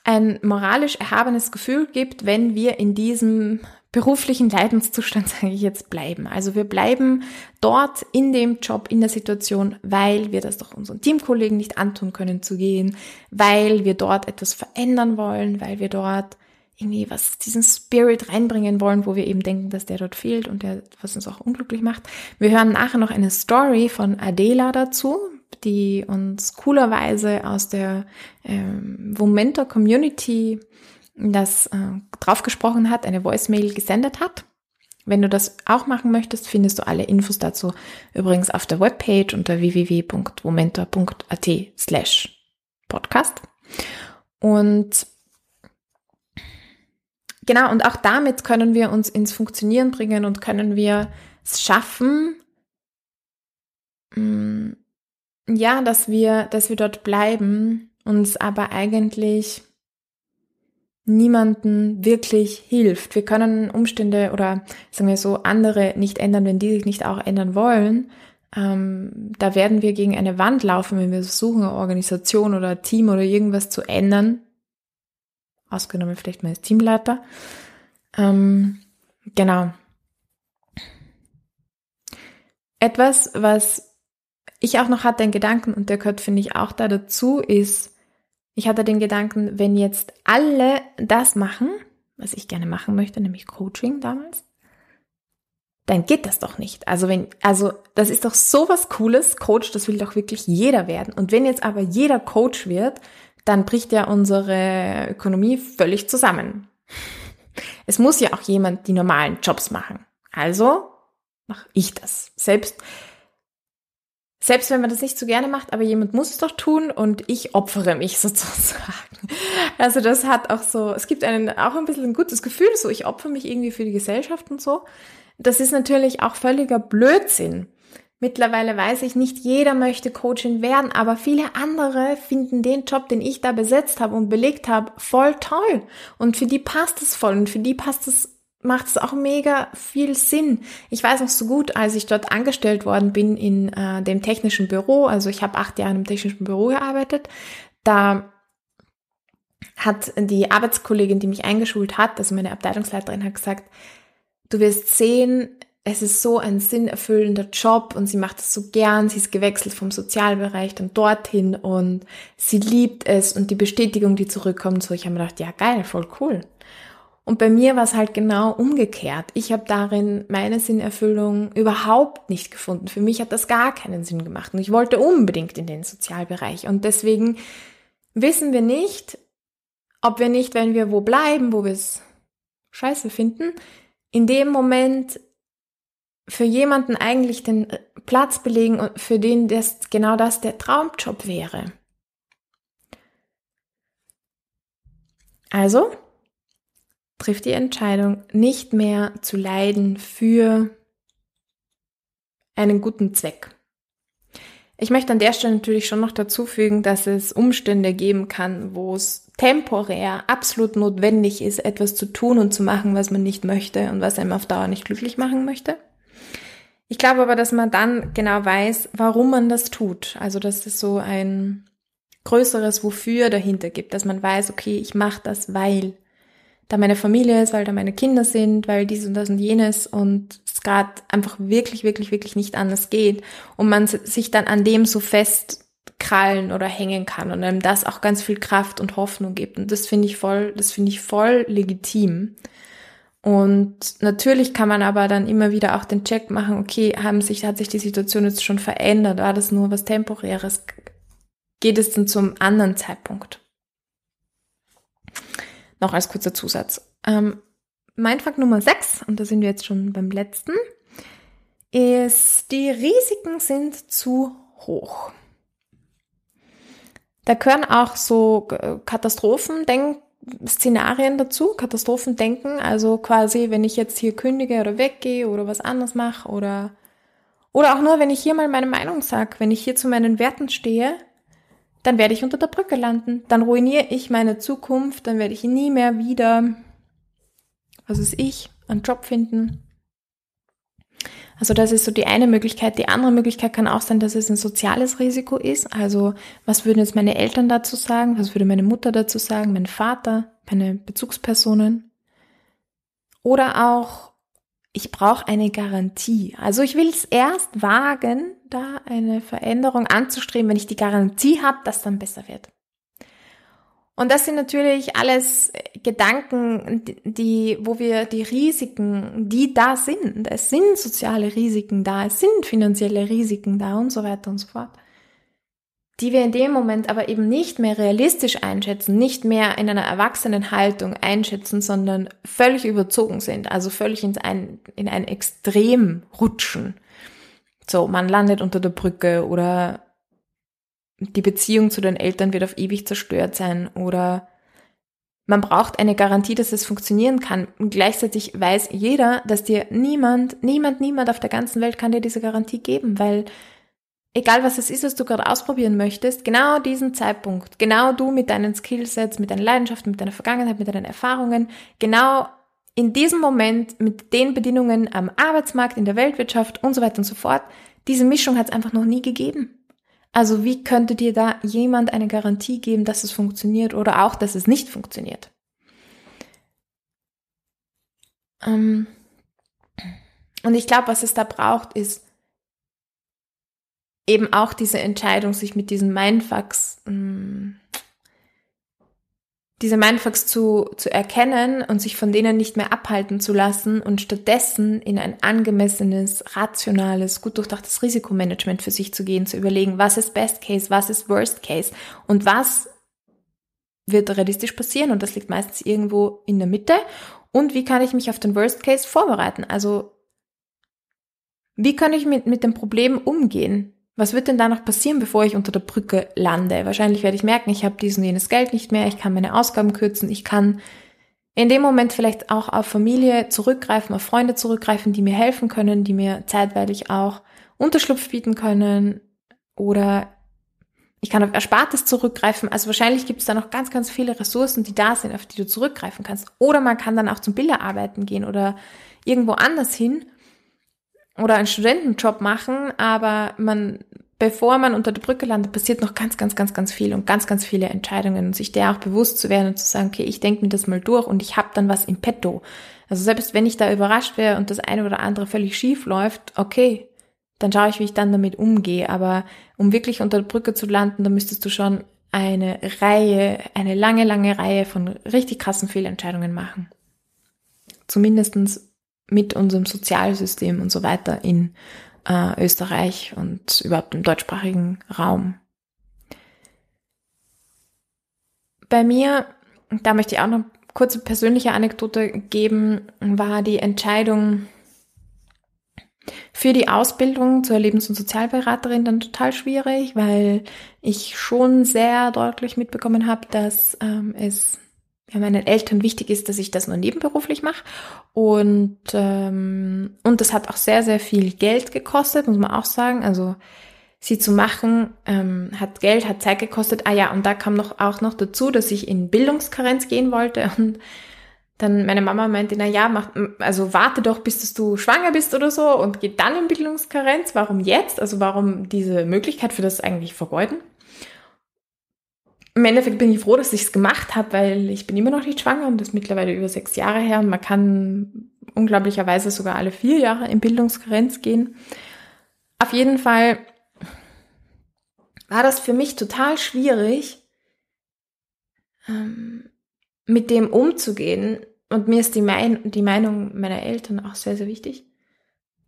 ein moralisch erhabenes Gefühl gibt, wenn wir in diesem beruflichen Leidenszustand, [laughs] sage ich jetzt, bleiben. Also wir bleiben dort in dem Job, in der Situation, weil wir das doch unseren Teamkollegen nicht antun können zu gehen, weil wir dort etwas verändern wollen, weil wir dort irgendwie was, diesen Spirit reinbringen wollen, wo wir eben denken, dass der dort fehlt und der, was uns auch unglücklich macht. Wir hören nachher noch eine Story von Adela dazu, die uns coolerweise aus der ähm, Momento Community das äh, drauf gesprochen hat, eine Voicemail gesendet hat. Wenn du das auch machen möchtest, findest du alle Infos dazu übrigens auf der Webpage unter www.momenta.at slash podcast. Und Genau, und auch damit können wir uns ins Funktionieren bringen und können wir es schaffen, mm, ja, dass wir, dass wir dort bleiben, uns aber eigentlich niemanden wirklich hilft. Wir können Umstände oder sagen wir so andere nicht ändern, wenn die sich nicht auch ändern wollen. Ähm, da werden wir gegen eine Wand laufen, wenn wir versuchen, eine Organisation oder Team oder irgendwas zu ändern, ausgenommen vielleicht mal Teamleiter. Ähm, genau. Etwas, was ich auch noch hatte, den Gedanken, und der gehört, finde ich, auch da dazu, ist, ich hatte den Gedanken, wenn jetzt alle das machen, was ich gerne machen möchte, nämlich Coaching damals, dann geht das doch nicht. Also wenn, also das ist doch so was Cooles, Coach, das will doch wirklich jeder werden. Und wenn jetzt aber jeder Coach wird, dann bricht ja unsere Ökonomie völlig zusammen. Es muss ja auch jemand die normalen Jobs machen. Also mache ich das. Selbst selbst wenn man das nicht so gerne macht, aber jemand muss es doch tun und ich opfere mich [laughs] sozusagen. Also das hat auch so, es gibt einen auch ein bisschen ein gutes Gefühl, so ich opfere mich irgendwie für die Gesellschaft und so. Das ist natürlich auch völliger Blödsinn. Mittlerweile weiß ich, nicht jeder möchte Coachin werden, aber viele andere finden den Job, den ich da besetzt habe und belegt habe, voll toll. Und für die passt es voll und für die passt es macht es auch mega viel Sinn. Ich weiß noch so gut, als ich dort angestellt worden bin in äh, dem technischen Büro, also ich habe acht Jahre im technischen Büro gearbeitet, da hat die Arbeitskollegin, die mich eingeschult hat, also meine Abteilungsleiterin, hat gesagt, du wirst sehen, es ist so ein sinnerfüllender Job und sie macht es so gern. Sie ist gewechselt vom Sozialbereich dann dorthin und sie liebt es und die Bestätigung, die zurückkommt, so ich habe mir gedacht, ja geil, voll cool. Und bei mir war es halt genau umgekehrt. Ich habe darin meine Sinnerfüllung überhaupt nicht gefunden. Für mich hat das gar keinen Sinn gemacht und ich wollte unbedingt in den Sozialbereich und deswegen wissen wir nicht, ob wir nicht, wenn wir wo bleiben, wo wir es scheiße finden, in dem Moment für jemanden eigentlich den Platz belegen für den das genau das der Traumjob wäre. Also trifft die Entscheidung, nicht mehr zu leiden für einen guten Zweck. Ich möchte an der Stelle natürlich schon noch dazu fügen, dass es Umstände geben kann, wo es temporär absolut notwendig ist, etwas zu tun und zu machen, was man nicht möchte und was einem auf Dauer nicht glücklich machen möchte. Ich glaube aber, dass man dann genau weiß, warum man das tut. Also, dass es so ein größeres Wofür dahinter gibt, dass man weiß, okay, ich mache das, weil da meine Familie ist, weil da meine Kinder sind, weil dies und das und jenes und es gerade einfach wirklich, wirklich, wirklich nicht anders geht und man sich dann an dem so festkrallen oder hängen kann und einem das auch ganz viel Kraft und Hoffnung gibt und das finde ich voll, das finde ich voll legitim. Und natürlich kann man aber dann immer wieder auch den Check machen, okay, haben sich, hat sich die Situation jetzt schon verändert? War das nur was Temporäres? Geht es denn zum anderen Zeitpunkt? Noch als kurzer Zusatz. Ähm, Mindfuck Nummer 6, und da sind wir jetzt schon beim letzten, ist, die Risiken sind zu hoch. Da können auch so Katastrophen denken, Szenarien dazu, Katastrophen denken, also quasi, wenn ich jetzt hier kündige oder weggehe oder was anderes mache oder oder auch nur, wenn ich hier mal meine Meinung sage, wenn ich hier zu meinen Werten stehe, dann werde ich unter der Brücke landen, dann ruiniere ich meine Zukunft, dann werde ich nie mehr wieder, was ist ich, einen Job finden. Also das ist so die eine Möglichkeit. Die andere Möglichkeit kann auch sein, dass es ein soziales Risiko ist. Also was würden jetzt meine Eltern dazu sagen? Was würde meine Mutter dazu sagen? Mein Vater? Meine Bezugspersonen? Oder auch, ich brauche eine Garantie. Also ich will es erst wagen, da eine Veränderung anzustreben, wenn ich die Garantie habe, dass dann besser wird. Und das sind natürlich alles Gedanken, die, wo wir die Risiken, die da sind, es sind soziale Risiken da, es sind finanzielle Risiken da und so weiter und so fort, die wir in dem Moment aber eben nicht mehr realistisch einschätzen, nicht mehr in einer erwachsenen Haltung einschätzen, sondern völlig überzogen sind, also völlig in ein, in ein Extrem rutschen. So, man landet unter der Brücke oder die Beziehung zu den Eltern wird auf ewig zerstört sein oder man braucht eine Garantie, dass es funktionieren kann. Und gleichzeitig weiß jeder, dass dir niemand, niemand, niemand auf der ganzen Welt kann dir diese Garantie geben, weil egal was es ist, was du gerade ausprobieren möchtest, genau diesen Zeitpunkt, genau du mit deinen Skillsets, mit deinen Leidenschaften, mit deiner Vergangenheit, mit deinen Erfahrungen, genau in diesem Moment mit den Bedingungen am Arbeitsmarkt, in der Weltwirtschaft und so weiter und so fort, diese Mischung hat es einfach noch nie gegeben. Also wie könnte dir da jemand eine Garantie geben, dass es funktioniert oder auch, dass es nicht funktioniert? Ähm und ich glaube, was es da braucht, ist eben auch diese Entscheidung, sich mit diesen Mindfucks ähm, diese Mindfucks zu, zu erkennen und sich von denen nicht mehr abhalten zu lassen und stattdessen in ein angemessenes, rationales, gut durchdachtes Risikomanagement für sich zu gehen, zu überlegen, was ist Best Case, was ist Worst Case und was wird realistisch passieren und das liegt meistens irgendwo in der Mitte und wie kann ich mich auf den Worst Case vorbereiten? Also wie kann ich mit, mit dem Problem umgehen? Was wird denn da noch passieren, bevor ich unter der Brücke lande? Wahrscheinlich werde ich merken, ich habe diesen jenes Geld nicht mehr, ich kann meine Ausgaben kürzen, ich kann in dem Moment vielleicht auch auf Familie zurückgreifen, auf Freunde zurückgreifen, die mir helfen können, die mir zeitweilig auch Unterschlupf bieten können oder ich kann auf Erspartes zurückgreifen. Also wahrscheinlich gibt es da noch ganz, ganz viele Ressourcen, die da sind, auf die du zurückgreifen kannst. Oder man kann dann auch zum Bilderarbeiten gehen oder irgendwo anders hin oder einen Studentenjob machen, aber man, bevor man unter der Brücke landet, passiert noch ganz, ganz, ganz, ganz viel und ganz, ganz viele Entscheidungen und sich der auch bewusst zu werden und zu sagen, okay, ich denke mir das mal durch und ich habe dann was im Petto. Also selbst wenn ich da überrascht wäre und das eine oder andere völlig schief läuft, okay, dann schaue ich, wie ich dann damit umgehe. Aber um wirklich unter der Brücke zu landen, da müsstest du schon eine Reihe, eine lange, lange Reihe von richtig krassen Fehlentscheidungen machen. Zumindestens mit unserem Sozialsystem und so weiter in äh, Österreich und überhaupt im deutschsprachigen Raum. Bei mir, da möchte ich auch noch kurze persönliche Anekdote geben, war die Entscheidung, für die Ausbildung zur Lebens- und Sozialberaterin dann total schwierig, weil ich schon sehr deutlich mitbekommen habe, dass ähm, es ja, meinen Eltern wichtig ist, dass ich das nur nebenberuflich mache. Und, ähm, und das hat auch sehr, sehr viel Geld gekostet, muss man auch sagen. Also sie zu machen, ähm, hat Geld, hat Zeit gekostet. Ah ja, und da kam noch auch noch dazu, dass ich in Bildungskarenz gehen wollte. [laughs] Und dann meine Mama meinte, na ja, mach, also warte doch, bis du schwanger bist oder so und geh dann in Bildungskarenz. Warum jetzt? Also warum diese Möglichkeit für das eigentlich vergeuden? Im Endeffekt bin ich froh, dass ich es gemacht habe, weil ich bin immer noch nicht schwanger und das ist mittlerweile über sechs Jahre her und man kann unglaublicherweise sogar alle vier Jahre in Bildungskarenz gehen. Auf jeden Fall war das für mich total schwierig, ähm, mit dem umzugehen. Und mir ist die, mein die Meinung meiner Eltern auch sehr, sehr wichtig.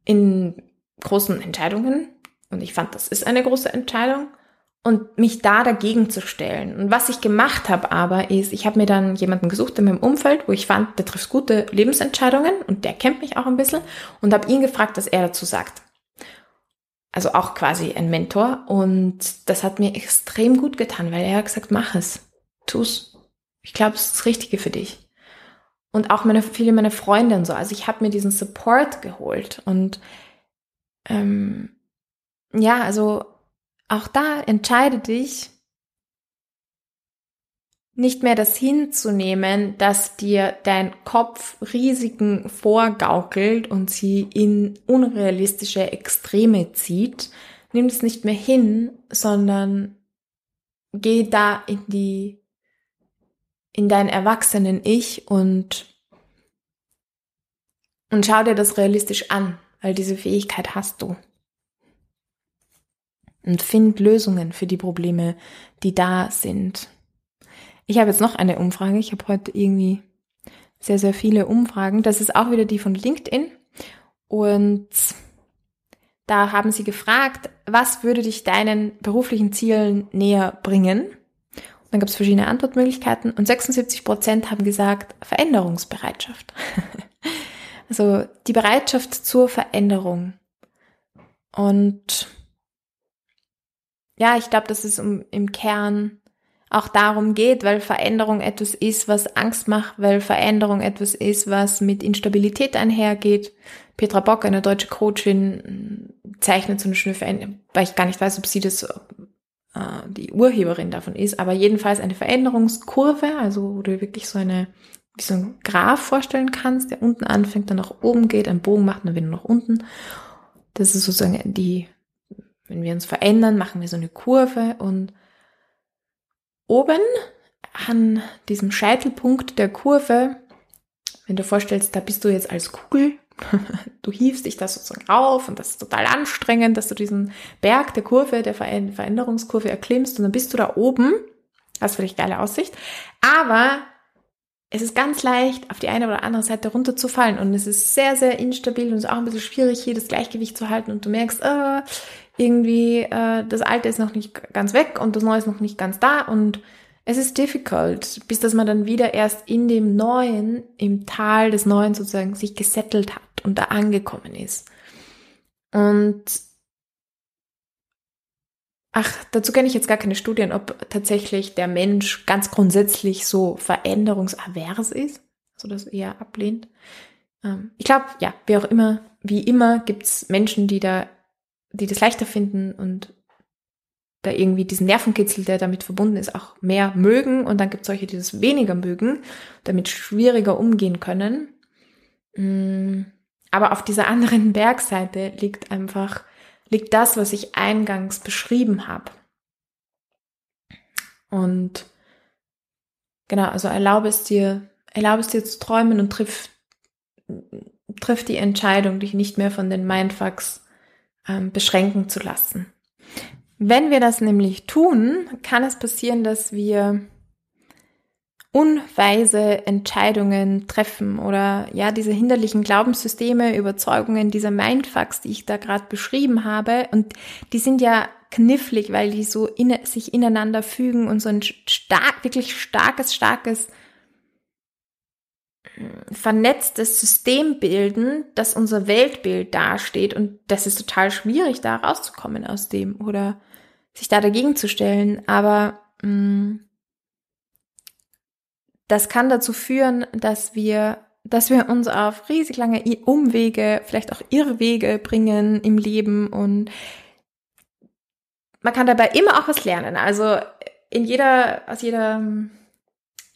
In großen Entscheidungen. Und ich fand, das ist eine große Entscheidung. Und mich da dagegen zu stellen. Und was ich gemacht habe aber, ist, ich habe mir dann jemanden gesucht in meinem Umfeld, wo ich fand, der trifft gute Lebensentscheidungen und der kennt mich auch ein bisschen und habe ihn gefragt, was er dazu sagt. Also auch quasi ein Mentor. Und das hat mir extrem gut getan, weil er hat gesagt, mach es. Tu's. Ich glaube, es ist das Richtige für dich. Und auch meine, viele meiner Freunde und so. Also ich habe mir diesen Support geholt. Und ähm, ja, also auch da entscheide dich, nicht mehr das hinzunehmen, dass dir dein Kopf Risiken vorgaukelt und sie in unrealistische Extreme zieht. Nimm das nicht mehr hin, sondern geh da in die in dein erwachsenen Ich und, und schau dir das realistisch an, weil diese Fähigkeit hast du. Und find Lösungen für die Probleme, die da sind. Ich habe jetzt noch eine Umfrage. Ich habe heute irgendwie sehr, sehr viele Umfragen. Das ist auch wieder die von LinkedIn. Und da haben sie gefragt, was würde dich deinen beruflichen Zielen näher bringen? Dann gab es verschiedene Antwortmöglichkeiten und 76 Prozent haben gesagt Veränderungsbereitschaft. [laughs] also die Bereitschaft zur Veränderung. Und ja, ich glaube, dass es um, im Kern auch darum geht, weil Veränderung etwas ist, was Angst macht, weil Veränderung etwas ist, was mit Instabilität einhergeht. Petra Bock, eine deutsche Coachin, zeichnet so eine schöne Veränderung, weil ich gar nicht weiß, ob sie das äh, die Urheberin davon ist, aber jedenfalls eine Veränderungskurve, also wo du wirklich so eine, wie so ein Graph vorstellen kannst, der unten anfängt, dann nach oben geht, einen Bogen macht, dann wieder nach unten. Das ist sozusagen die, wenn wir uns verändern, machen wir so eine Kurve und oben an diesem Scheitelpunkt der Kurve, wenn du vorstellst, da bist du jetzt als Kugel [laughs] du hiefst dich da sozusagen auf und das ist total anstrengend, dass du diesen Berg der Kurve, der Veränderungskurve erklimmst und dann bist du da oben. Hast vielleicht geile Aussicht. Aber es ist ganz leicht, auf die eine oder andere Seite runterzufallen und es ist sehr, sehr instabil und es ist auch ein bisschen schwierig, hier das Gleichgewicht zu halten und du merkst, äh, irgendwie, äh, das Alte ist noch nicht ganz weg und das Neue ist noch nicht ganz da und es ist difficult, bis dass man dann wieder erst in dem Neuen, im Tal des Neuen sozusagen sich gesettelt hat und da angekommen ist. Und ach, dazu kenne ich jetzt gar keine Studien, ob tatsächlich der Mensch ganz grundsätzlich so veränderungsavers ist, also das eher ablehnt. Ähm, ich glaube, ja, wie auch immer, wie immer gibt es Menschen, die da, die das leichter finden und da irgendwie diesen Nervenkitzel, der damit verbunden ist, auch mehr mögen. Und dann gibt es solche, die das weniger mögen, damit schwieriger umgehen können. Mm, aber auf dieser anderen [laughs] Bergseite liegt einfach, liegt das, was ich eingangs beschrieben habe. Und genau, also erlaube es dir, erlaube es dir zu träumen und triff, triff die Entscheidung, dich nicht mehr von den Mindfucks ähm, beschränken zu lassen. Wenn wir das nämlich tun, kann es passieren, dass wir unweise Entscheidungen treffen oder ja, diese hinderlichen Glaubenssysteme, Überzeugungen, diese Mindfucks, die ich da gerade beschrieben habe. Und die sind ja knifflig, weil die so in, sich ineinander fügen und so ein stark, wirklich starkes, starkes vernetztes System bilden, das unser Weltbild dasteht. Und das ist total schwierig, da rauszukommen aus dem oder sich da dagegen zu stellen. Aber mh, mm, das kann dazu führen, dass wir, dass wir uns auf riesig lange Umwege, vielleicht auch Irrwege bringen im Leben und man kann dabei immer auch was lernen. Also in jeder, aus jeder,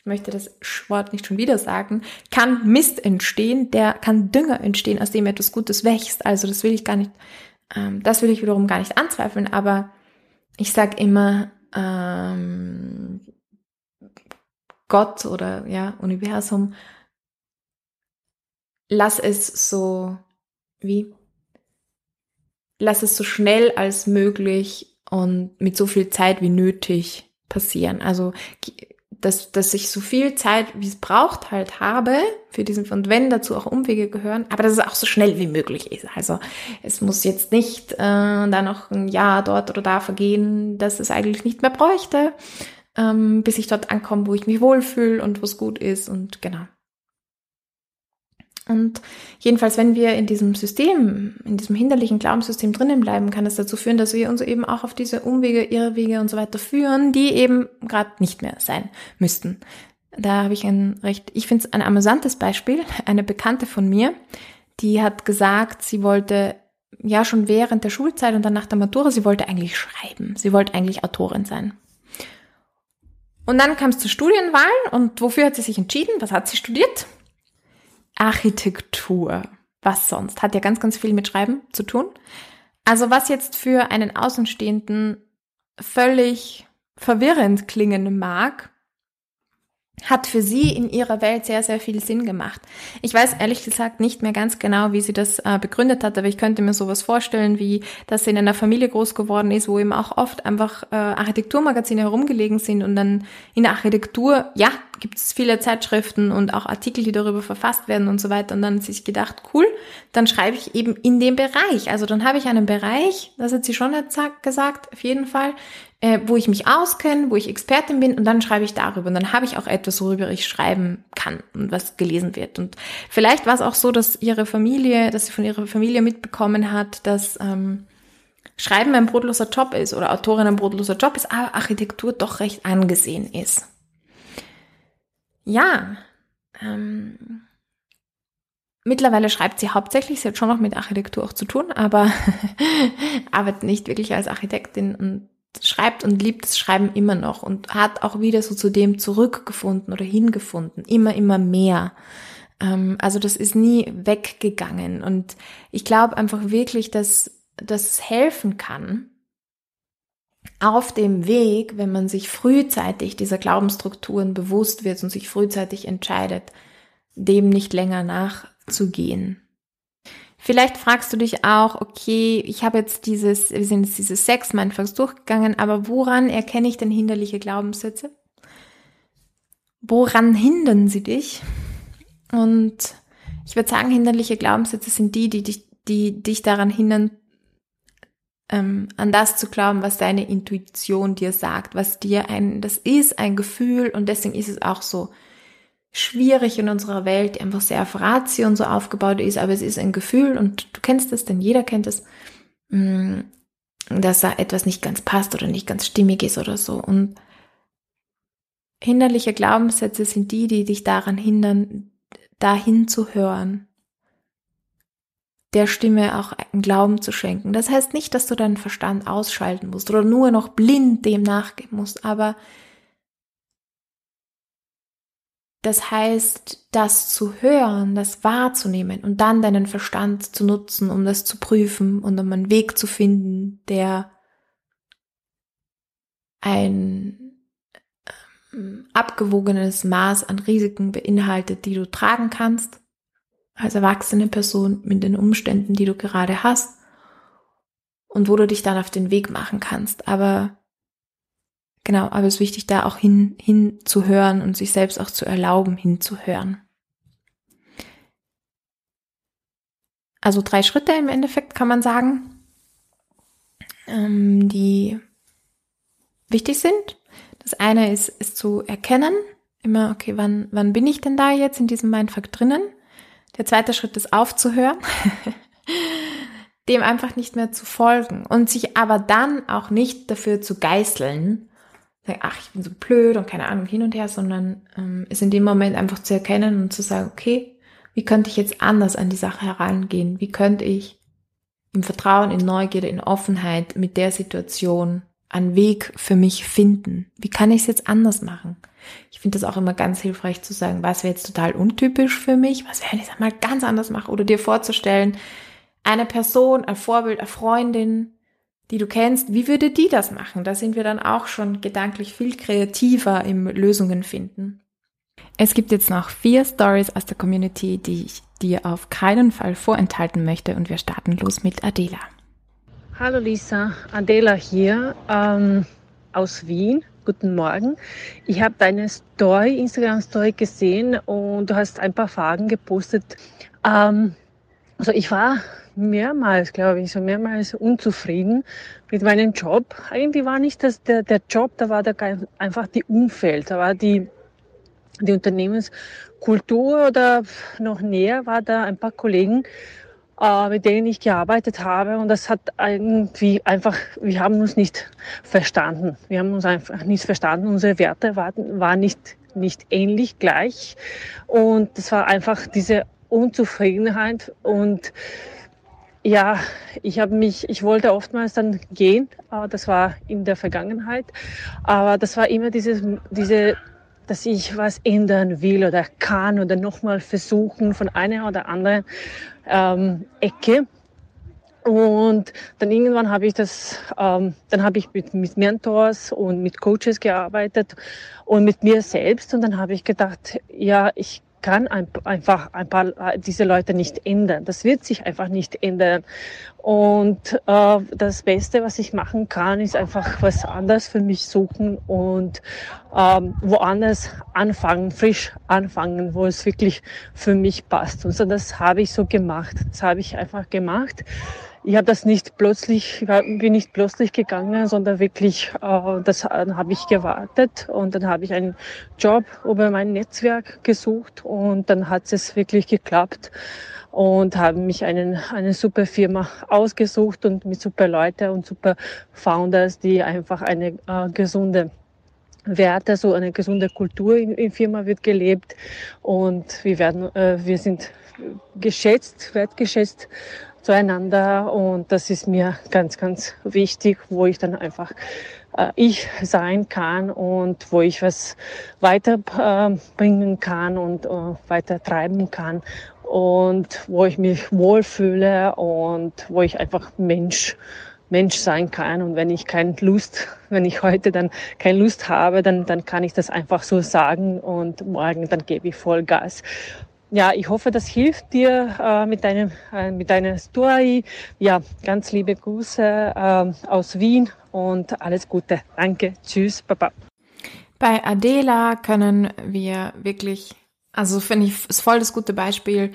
ich möchte das Wort nicht schon wieder sagen, kann Mist entstehen, der kann Dünger entstehen, aus dem etwas Gutes wächst. Also das will ich gar nicht, ähm, das will ich wiederum gar nicht anzweifeln, aber ich sag immer, ähm, Gott oder ja, Universum, lass es so, wie? Lass es so schnell als möglich und mit so viel Zeit wie nötig passieren. Also dass, dass ich so viel Zeit, wie es braucht, halt habe für diesen, und wenn dazu auch Umwege gehören, aber dass es auch so schnell wie möglich ist. Also es muss jetzt nicht äh, da noch ein Jahr dort oder da vergehen, dass es eigentlich nicht mehr bräuchte, ähm, bis ich dort ankomme, wo ich mich wohlfühle und wo es gut ist und genau. Und jedenfalls, wenn wir in diesem System, in diesem hinderlichen Glaubenssystem drinnen bleiben, kann es dazu führen, dass wir uns eben auch auf diese Umwege, Irrwege und so weiter führen, die eben gerade nicht mehr sein müssten. Da habe ich ein recht, ich finde es ein amüsantes Beispiel. Eine Bekannte von mir, die hat gesagt, sie wollte ja schon während der Schulzeit und dann nach der Matura, sie wollte eigentlich schreiben. Sie wollte eigentlich Autorin sein. Und dann kam es zur Studienwahl und wofür hat sie sich entschieden? Was hat sie studiert? Architektur. Was sonst? Hat ja ganz, ganz viel mit Schreiben zu tun. Also was jetzt für einen Außenstehenden völlig verwirrend klingen mag, hat für sie in ihrer Welt sehr, sehr viel Sinn gemacht. Ich weiß ehrlich gesagt nicht mehr ganz genau, wie sie das äh, begründet hat, aber ich könnte mir sowas vorstellen, wie dass sie in einer Familie groß geworden ist, wo eben auch oft einfach äh, Architekturmagazine herumgelegen sind und dann in der Architektur, ja, gibt es viele Zeitschriften und auch Artikel, die darüber verfasst werden und so weiter. Und dann hat sie sich gedacht, cool, dann schreibe ich eben in dem Bereich. Also dann habe ich einen Bereich, das hat sie schon gesagt, auf jeden Fall, äh, wo ich mich auskenne, wo ich Expertin bin und dann schreibe ich darüber. Und dann habe ich auch etwas, worüber ich schreiben kann und was gelesen wird. Und vielleicht war es auch so, dass ihre Familie, dass sie von ihrer Familie mitbekommen hat, dass ähm, Schreiben ein brotloser Job ist oder Autorin ein brotloser Job ist, aber Architektur doch recht angesehen ist. Ja, ähm, mittlerweile schreibt sie hauptsächlich, sie hat schon noch mit Architektur auch zu tun, aber [laughs] arbeitet nicht wirklich als Architektin und schreibt und liebt das Schreiben immer noch und hat auch wieder so zu dem zurückgefunden oder hingefunden, immer, immer mehr. Ähm, also das ist nie weggegangen und ich glaube einfach wirklich, dass das helfen kann, auf dem Weg, wenn man sich frühzeitig dieser Glaubensstrukturen bewusst wird und sich frühzeitig entscheidet, dem nicht länger nachzugehen. Vielleicht fragst du dich auch, okay, ich habe jetzt dieses, wir sind jetzt dieses Sex Mindfucks durchgegangen, aber woran erkenne ich denn hinderliche Glaubenssätze? Woran hindern sie dich? Und ich würde sagen, hinderliche Glaubenssätze sind die, die dich, die dich daran hindern, ähm, an das zu glauben, was deine Intuition dir sagt, was dir ein, das ist ein Gefühl und deswegen ist es auch so schwierig in unserer Welt, die einfach sehr auf Ratio und so aufgebaut ist, aber es ist ein Gefühl und du kennst es, denn jeder kennt es. Mm, dass da etwas nicht ganz passt oder nicht ganz stimmig ist oder so. Und hinderliche Glaubenssätze sind die, die dich daran hindern, dahin zu hören, der Stimme auch einen Glauben zu schenken. Das heißt nicht, dass du deinen Verstand ausschalten musst oder nur noch blind dem nachgeben musst, aber das heißt, das zu hören, das wahrzunehmen und dann deinen Verstand zu nutzen, um das zu prüfen und um einen Weg zu finden, der ein ähm, abgewogenes Maß an Risiken beinhaltet, die du tragen kannst als erwachsene Person mit den Umständen, die du gerade hast und wo du dich dann auf den Weg machen kannst. Aber genau, aber es ist wichtig, da auch hin, hinzuhören und sich selbst auch zu erlauben, hinzuhören. Also drei Schritte im Endeffekt kann man sagen, ähm, die wichtig sind. Das eine ist, ist zu erkennen, immer, okay, wann, wann bin ich denn da jetzt in diesem Mindfuck drinnen? Der zweite Schritt ist aufzuhören, [laughs] dem einfach nicht mehr zu folgen und sich aber dann auch nicht dafür zu geißeln, sagen, ach, ich bin so blöd und keine Ahnung hin und her, sondern ähm, es in dem Moment einfach zu erkennen und zu sagen, okay, wie könnte ich jetzt anders an die Sache herangehen? Wie könnte ich im Vertrauen, in Neugierde, in Offenheit mit der Situation einen Weg für mich finden? Wie kann ich es jetzt anders machen? Ich finde das auch immer ganz hilfreich zu sagen, was wäre jetzt total untypisch für mich, was wäre, wenn ich es mal ganz anders mache oder dir vorzustellen, eine Person, ein Vorbild, eine Freundin, die du kennst, wie würde die das machen? Da sind wir dann auch schon gedanklich viel kreativer im Lösungen finden. Es gibt jetzt noch vier Stories aus der Community, die ich dir auf keinen Fall vorenthalten möchte und wir starten los mit Adela. Hallo Lisa, Adela hier ähm, aus Wien. Guten Morgen. Ich habe deine Story, Instagram Story gesehen und du hast ein paar Fragen gepostet. Ähm, also ich war mehrmals, glaube ich, so mehrmals unzufrieden mit meinem Job. Eigentlich war nicht das der, der Job, da war der, einfach die Umfeld, da war die, die Unternehmenskultur oder noch näher war da ein paar Kollegen, äh, mit denen ich gearbeitet habe. Und das hat irgendwie einfach, wir haben uns nicht verstanden. Wir haben uns einfach nicht verstanden. Unsere Werte waren, waren nicht, nicht ähnlich gleich. Und das war einfach diese Unzufriedenheit und ja, ich habe mich, ich wollte oftmals dann gehen, aber das war in der Vergangenheit. Aber das war immer dieses, diese dass ich was ändern will oder kann oder nochmal versuchen von einer oder anderen ähm, Ecke. Und dann irgendwann habe ich das, ähm, dann habe ich mit, mit Mentors und mit Coaches gearbeitet und mit mir selbst. Und dann habe ich gedacht, ja, ich kann ein, einfach ein paar äh, diese Leute nicht ändern. Das wird sich einfach nicht ändern. Und äh, das Beste, was ich machen kann, ist einfach was anderes für mich suchen und ähm, woanders anfangen, frisch anfangen, wo es wirklich für mich passt. Und so das habe ich so gemacht. Das habe ich einfach gemacht ich habe das nicht plötzlich, bin nicht plötzlich gegangen, sondern wirklich, äh, das äh, habe ich gewartet und dann habe ich einen Job über mein Netzwerk gesucht und dann hat es wirklich geklappt und habe mich einen, eine super Firma ausgesucht und mit super Leute und super Founders, die einfach eine äh, gesunde Werte, so eine gesunde Kultur in, in Firma wird gelebt und wir werden, äh, wir sind geschätzt, wertgeschätzt zueinander und das ist mir ganz, ganz wichtig, wo ich dann einfach äh, ich sein kann und wo ich was weiterbringen äh, kann und äh, weiter treiben kann und wo ich mich wohlfühle und wo ich einfach Mensch Mensch sein kann. Und wenn ich keine Lust, wenn ich heute dann keine Lust habe, dann, dann kann ich das einfach so sagen und morgen dann gebe ich voll Gas ja, ich hoffe, das hilft dir äh, mit, deinem, äh, mit deiner Story. Ja, ganz liebe Grüße äh, aus Wien und alles Gute. Danke. Tschüss. Baba. Bei Adela können wir wirklich, also finde ich, ist voll das gute Beispiel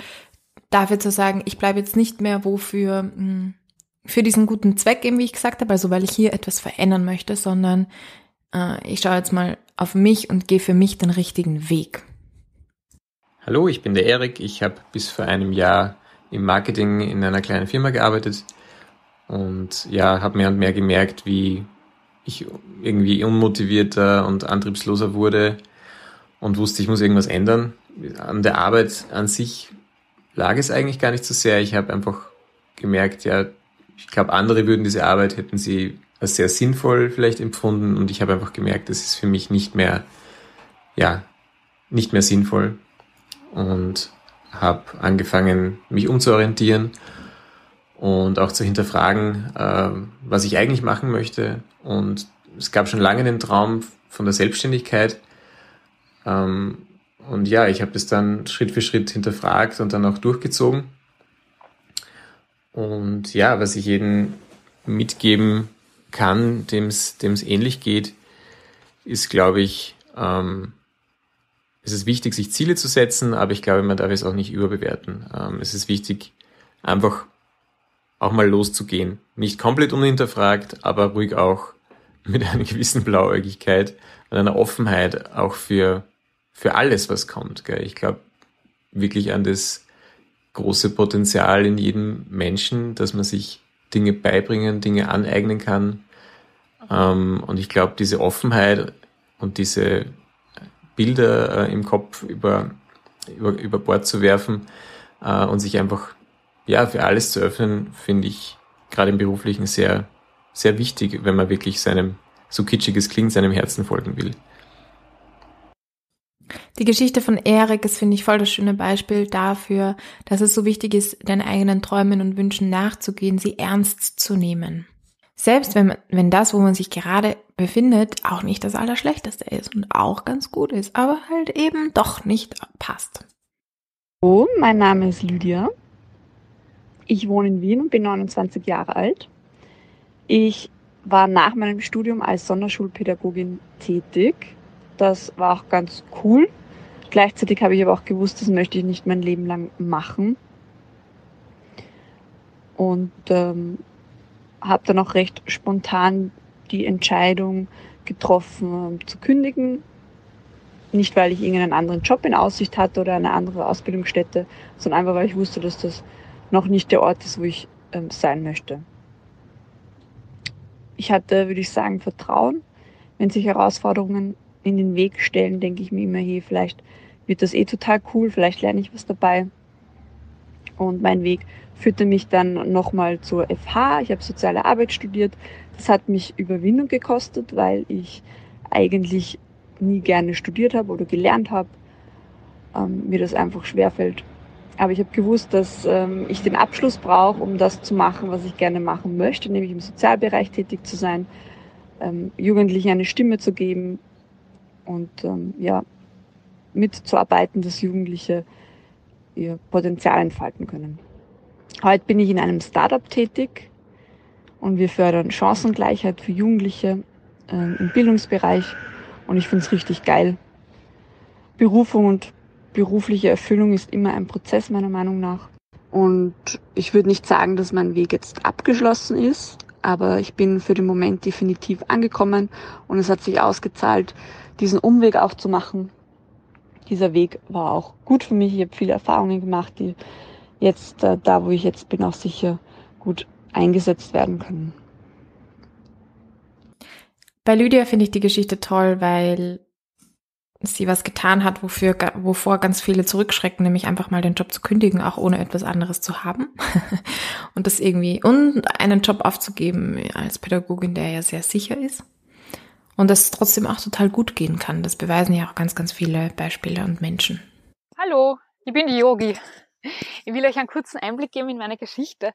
dafür zu sagen, ich bleibe jetzt nicht mehr wofür, hm, für diesen guten Zweck eben, wie ich gesagt habe, also weil ich hier etwas verändern möchte, sondern äh, ich schaue jetzt mal auf mich und gehe für mich den richtigen Weg. Hallo, ich bin der Erik. Ich habe bis vor einem Jahr im Marketing in einer kleinen Firma gearbeitet Und ja, habe mehr und mehr gemerkt, wie ich irgendwie unmotivierter und antriebsloser wurde und wusste, ich muss irgendwas ändern. An der Arbeit an sich lag es eigentlich gar nicht so sehr. Ich habe einfach gemerkt, ja, ich glaube, andere würden diese Arbeit, hätten sie als sehr sinnvoll vielleicht empfunden und ich habe einfach gemerkt, das ist für mich nicht mehr, ja, nicht mehr sinnvoll und habe angefangen, mich umzuorientieren und auch zu hinterfragen, äh, was ich eigentlich machen möchte. Und es gab schon lange den Traum von der Selbstständigkeit. Ähm, und ja, ich habe das dann Schritt für Schritt hinterfragt und dann auch durchgezogen. Und ja, was ich jedem mitgeben kann, dem es ähnlich geht, ist, glaube ich, ähm, es ist wichtig, sich Ziele zu setzen, aber ich glaube, man darf es auch nicht überbewerten. Ähm, es ist wichtig, einfach auch mal loszugehen. Nicht komplett unhinterfragt, aber ruhig auch mit einer gewissen Blauäugigkeit und einer Offenheit auch für, für alles, was kommt. Ich glaube wirklich an das große Potenzial in jedem Menschen, dass man sich Dinge beibringen, Dinge aneignen kann. Ähm, und ich glaube, diese Offenheit und diese Bilder äh, im Kopf über, über, über Bord zu werfen äh, und sich einfach ja, für alles zu öffnen, finde ich gerade im Beruflichen sehr, sehr wichtig, wenn man wirklich seinem, so kitschig klingt, seinem Herzen folgen will. Die Geschichte von Erik ist, finde ich, voll das schöne Beispiel dafür, dass es so wichtig ist, deinen eigenen Träumen und Wünschen nachzugehen, sie ernst zu nehmen. Selbst wenn, man, wenn das, wo man sich gerade befindet, auch nicht das Allerschlechteste ist und auch ganz gut ist, aber halt eben doch nicht passt. Hallo, mein Name ist Lydia. Ich wohne in Wien und bin 29 Jahre alt. Ich war nach meinem Studium als Sonderschulpädagogin tätig das war auch ganz cool. Gleichzeitig habe ich aber auch gewusst, das möchte ich nicht mein Leben lang machen. Und ähm, habe dann auch recht spontan die Entscheidung getroffen, zu kündigen. Nicht, weil ich irgendeinen anderen Job in Aussicht hatte oder eine andere Ausbildungsstätte, sondern einfach, weil ich wusste, dass das noch nicht der Ort ist, wo ich ähm, sein möchte. Ich hatte, würde ich sagen, Vertrauen, wenn sich Herausforderungen in den Weg stellen, denke ich mir immer, hey, vielleicht wird das eh total cool, vielleicht lerne ich was dabei. Und mein Weg führte mich dann nochmal zur FH. Ich habe soziale Arbeit studiert. Das hat mich Überwindung gekostet, weil ich eigentlich nie gerne studiert habe oder gelernt habe. Ähm, mir das einfach schwerfällt. Aber ich habe gewusst, dass ähm, ich den Abschluss brauche, um das zu machen, was ich gerne machen möchte, nämlich im Sozialbereich tätig zu sein, ähm, Jugendlichen eine Stimme zu geben, und ähm, ja, mitzuarbeiten, dass Jugendliche ihr Potenzial entfalten können. Heute bin ich in einem Startup tätig und wir fördern Chancengleichheit für Jugendliche äh, im Bildungsbereich und ich finde es richtig geil. Berufung und berufliche Erfüllung ist immer ein Prozess meiner Meinung nach. Und ich würde nicht sagen, dass mein Weg jetzt abgeschlossen ist, aber ich bin für den Moment definitiv angekommen und es hat sich ausgezahlt, diesen Umweg auch zu machen. Dieser Weg war auch gut für mich. Ich habe viele Erfahrungen gemacht, die jetzt äh, da, wo ich jetzt bin, auch sicher gut eingesetzt werden können. Bei Lydia finde ich die Geschichte toll, weil sie was getan hat, wofür, wovor ganz viele zurückschrecken, nämlich einfach mal den Job zu kündigen, auch ohne etwas anderes zu haben. [laughs] und das irgendwie, und einen Job aufzugeben als Pädagogin, der ja sehr sicher ist und das trotzdem auch total gut gehen kann. Das beweisen ja auch ganz, ganz viele Beispiele und Menschen. Hallo, ich bin die Yogi. Ich will euch einen kurzen Einblick geben in meine Geschichte,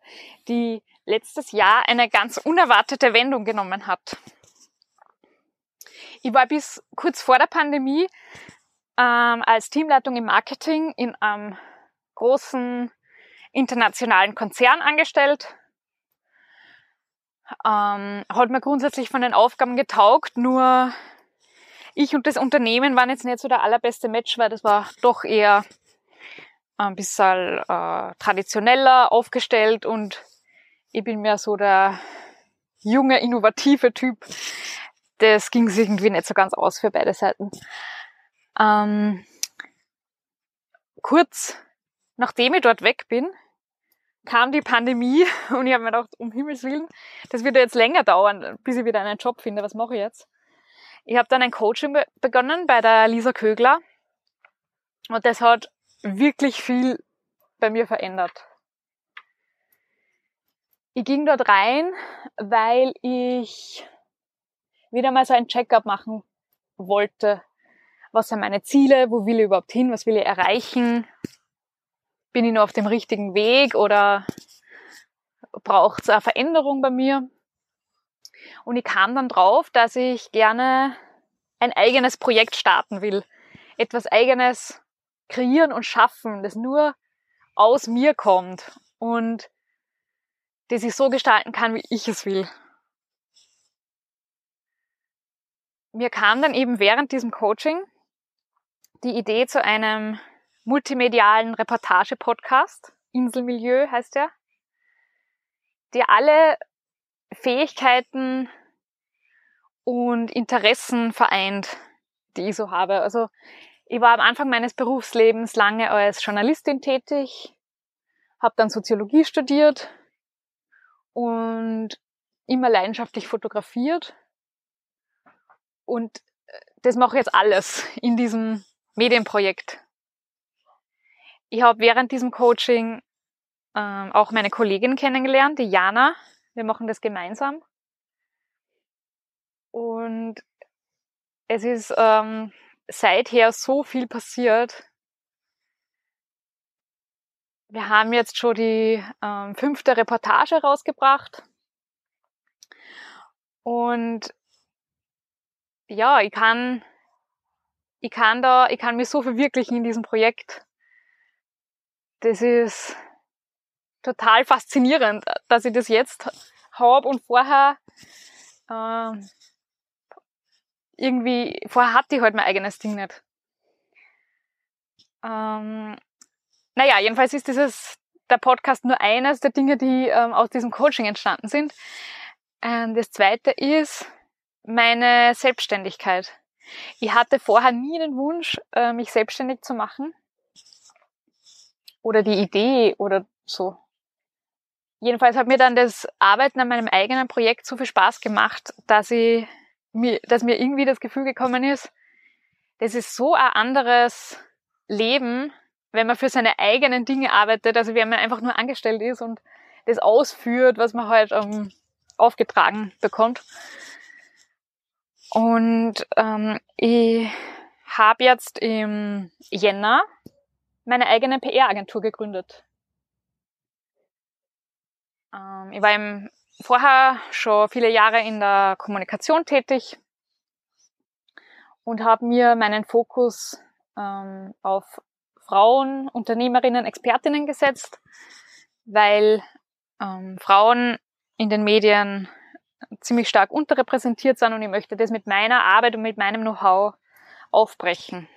die letztes Jahr eine ganz unerwartete Wendung genommen hat. Ich war bis kurz vor der Pandemie ähm, als Teamleitung im Marketing in einem großen internationalen Konzern angestellt ähm, hat mir grundsätzlich von den Aufgaben getaugt, nur ich und das Unternehmen waren jetzt nicht so der allerbeste Match, weil das war doch eher ein bisschen äh, traditioneller aufgestellt und ich bin mehr so der junge, innovative Typ. Das ging sich irgendwie nicht so ganz aus für beide Seiten. Ähm, kurz nachdem ich dort weg bin, kam die Pandemie [laughs] und ich habe mir gedacht, um Himmels Willen, das wird jetzt länger dauern, bis ich wieder einen Job finde. Was mache ich jetzt? Ich habe dann ein Coaching be begonnen bei der Lisa Kögler und das hat wirklich viel bei mir verändert. Ich ging dort rein, weil ich wieder mal so ein Checkup machen wollte. Was sind meine Ziele? Wo will ich überhaupt hin? Was will ich erreichen? Bin ich nur auf dem richtigen Weg oder braucht es eine Veränderung bei mir? Und ich kam dann drauf, dass ich gerne ein eigenes Projekt starten will. Etwas eigenes kreieren und schaffen, das nur aus mir kommt und das ich so gestalten kann, wie ich es will. Mir kam dann eben während diesem Coaching die Idee zu einem multimedialen Reportage-Podcast. Inselmilieu heißt der. Der alle Fähigkeiten und Interessen vereint, die ich so habe. Also ich war am Anfang meines Berufslebens lange als Journalistin tätig, habe dann Soziologie studiert und immer leidenschaftlich fotografiert. Und äh, das mache ich jetzt alles in diesem Medienprojekt. Ich habe während diesem Coaching ähm, auch meine Kollegin kennengelernt, die Jana. Wir machen das gemeinsam. Und es ist ähm, seither so viel passiert. Wir haben jetzt schon die ähm, fünfte Reportage rausgebracht. Und ja, ich kann, ich kann da, ich kann mich so verwirklichen in diesem Projekt. Das ist total faszinierend, dass ich das jetzt habe und vorher äh, irgendwie, vorher hatte ich halt mein eigenes Ding nicht. Ähm, naja, jedenfalls ist dieses, der Podcast nur eines der Dinge, die ähm, aus diesem Coaching entstanden sind. Ähm, das zweite ist meine Selbstständigkeit. Ich hatte vorher nie den Wunsch, äh, mich selbstständig zu machen. Oder die Idee oder so. Jedenfalls hat mir dann das Arbeiten an meinem eigenen Projekt so viel Spaß gemacht, dass ich mir, dass mir irgendwie das Gefühl gekommen ist, das ist so ein anderes Leben, wenn man für seine eigenen Dinge arbeitet, also wenn man einfach nur angestellt ist und das ausführt, was man halt ähm, aufgetragen bekommt. Und ähm, ich habe jetzt im Jänner meine eigene PR-Agentur gegründet. Ähm, ich war im vorher schon viele Jahre in der Kommunikation tätig und habe mir meinen Fokus ähm, auf Frauen, Unternehmerinnen, Expertinnen gesetzt, weil ähm, Frauen in den Medien ziemlich stark unterrepräsentiert sind und ich möchte das mit meiner Arbeit und mit meinem Know-how aufbrechen.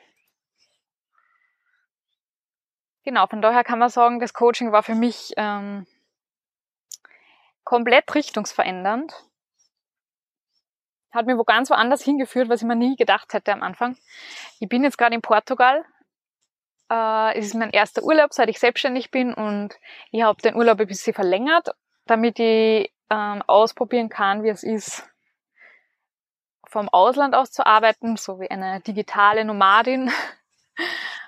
Genau, von daher kann man sagen, das Coaching war für mich ähm, komplett richtungsverändernd. Hat mir wo ganz woanders [laughs] hingeführt, was ich mir nie gedacht hätte am Anfang. Ich bin jetzt gerade in Portugal. Äh, es ist mein erster Urlaub, seit ich selbstständig bin und ich habe den Urlaub ein bisschen verlängert, damit ich ähm, ausprobieren kann, wie es ist, vom Ausland aus zu arbeiten, so wie eine digitale Nomadin. [laughs]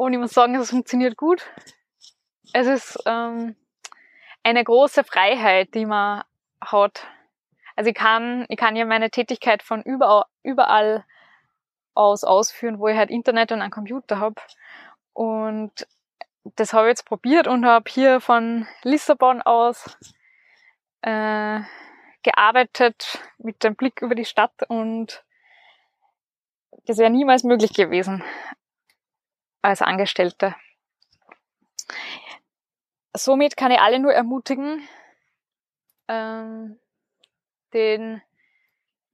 Und ich muss sagen, es funktioniert gut. Es ist ähm, eine große Freiheit, die man hat. Also ich kann, ich kann ja meine Tätigkeit von überall, überall aus ausführen, wo ich halt Internet und einen Computer habe. Und das habe ich jetzt probiert und habe hier von Lissabon aus äh, gearbeitet mit dem Blick über die Stadt und das wäre niemals möglich gewesen als Angestellte somit kann ich alle nur ermutigen, ähm, den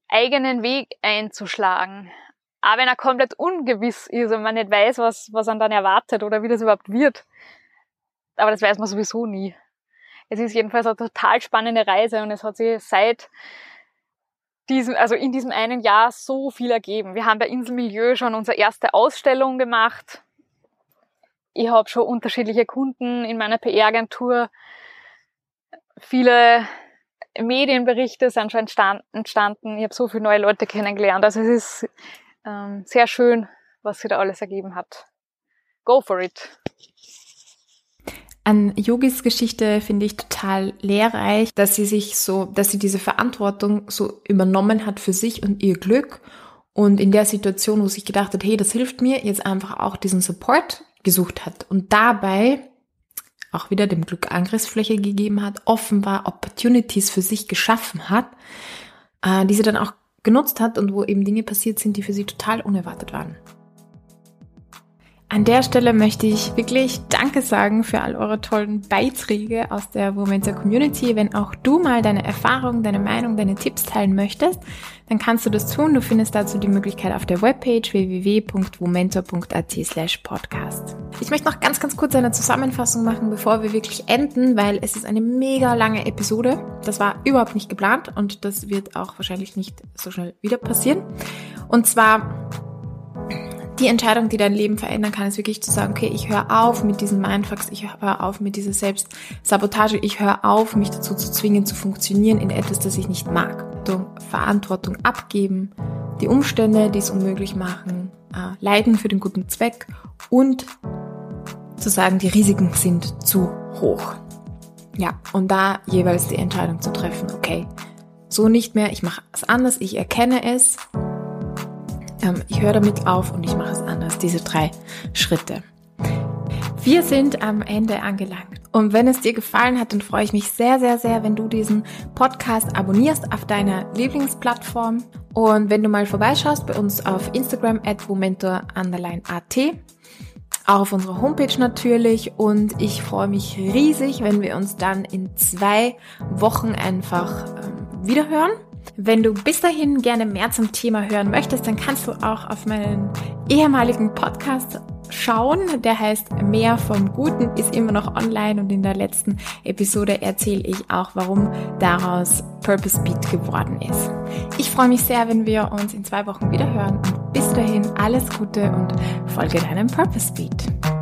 eigenen Weg einzuschlagen. Aber wenn er komplett ungewiss ist und man nicht weiß, was, was man dann erwartet oder wie das überhaupt wird. Aber das weiß man sowieso nie. Es ist jedenfalls eine total spannende Reise und es hat sich seit diesem, also in diesem einen Jahr so viel ergeben. Wir haben bei Inselmilieu schon unsere erste Ausstellung gemacht ich habe schon unterschiedliche Kunden in meiner PR-Agentur. Viele Medienberichte sind schon entstanden. Ich habe so viele neue Leute kennengelernt. Also es ist ähm, sehr schön, was sich da alles ergeben hat. Go for it. An Yogis Geschichte finde ich total lehrreich, dass sie sich so, dass sie diese Verantwortung so übernommen hat für sich und ihr Glück und in der Situation, wo sie gedacht hat, hey, das hilft mir, jetzt einfach auch diesen Support gesucht hat und dabei auch wieder dem Glück Angriffsfläche gegeben hat, offenbar Opportunities für sich geschaffen hat, äh, die sie dann auch genutzt hat und wo eben Dinge passiert sind, die für sie total unerwartet waren. An der Stelle möchte ich wirklich Danke sagen für all eure tollen Beiträge aus der Momenta Community. Wenn auch du mal deine Erfahrungen, deine Meinung, deine Tipps teilen möchtest, dann kannst du das tun. Du findest dazu die Möglichkeit auf der Webpage www.momentor.at slash podcast. Ich möchte noch ganz, ganz kurz eine Zusammenfassung machen, bevor wir wirklich enden, weil es ist eine mega lange Episode. Das war überhaupt nicht geplant und das wird auch wahrscheinlich nicht so schnell wieder passieren. Und zwar die Entscheidung, die dein Leben verändern kann, ist wirklich zu sagen, okay, ich höre auf mit diesen Mindfucks, ich höre auf mit dieser Selbstsabotage, ich höre auf, mich dazu zu zwingen, zu funktionieren in etwas, das ich nicht mag. Verantwortung abgeben, die Umstände, die es unmöglich machen, äh, leiden für den guten Zweck und zu sagen, die Risiken sind zu hoch. Ja, und da jeweils die Entscheidung zu treffen, okay, so nicht mehr, ich mache es anders, ich erkenne es ähm, ich höre damit auf und ich mache es anders. Diese drei Schritte. Wir sind am Ende angelangt. Und wenn es dir gefallen hat, dann freue ich mich sehr, sehr, sehr, wenn du diesen Podcast abonnierst auf deiner Lieblingsplattform. Und wenn du mal vorbeischaust bei uns auf Instagram at momentor_at, auch auf unserer Homepage natürlich. Und ich freue mich riesig, wenn wir uns dann in zwei Wochen einfach ähm, wiederhören. Wenn du bis dahin gerne mehr zum Thema hören möchtest, dann kannst du auch auf meinen ehemaligen Podcast schauen. Der heißt Mehr vom Guten, ist immer noch online und in der letzten Episode erzähle ich auch, warum daraus Purpose Beat geworden ist. Ich freue mich sehr, wenn wir uns in zwei Wochen wieder hören und bis dahin alles Gute und folge deinem Purpose Beat.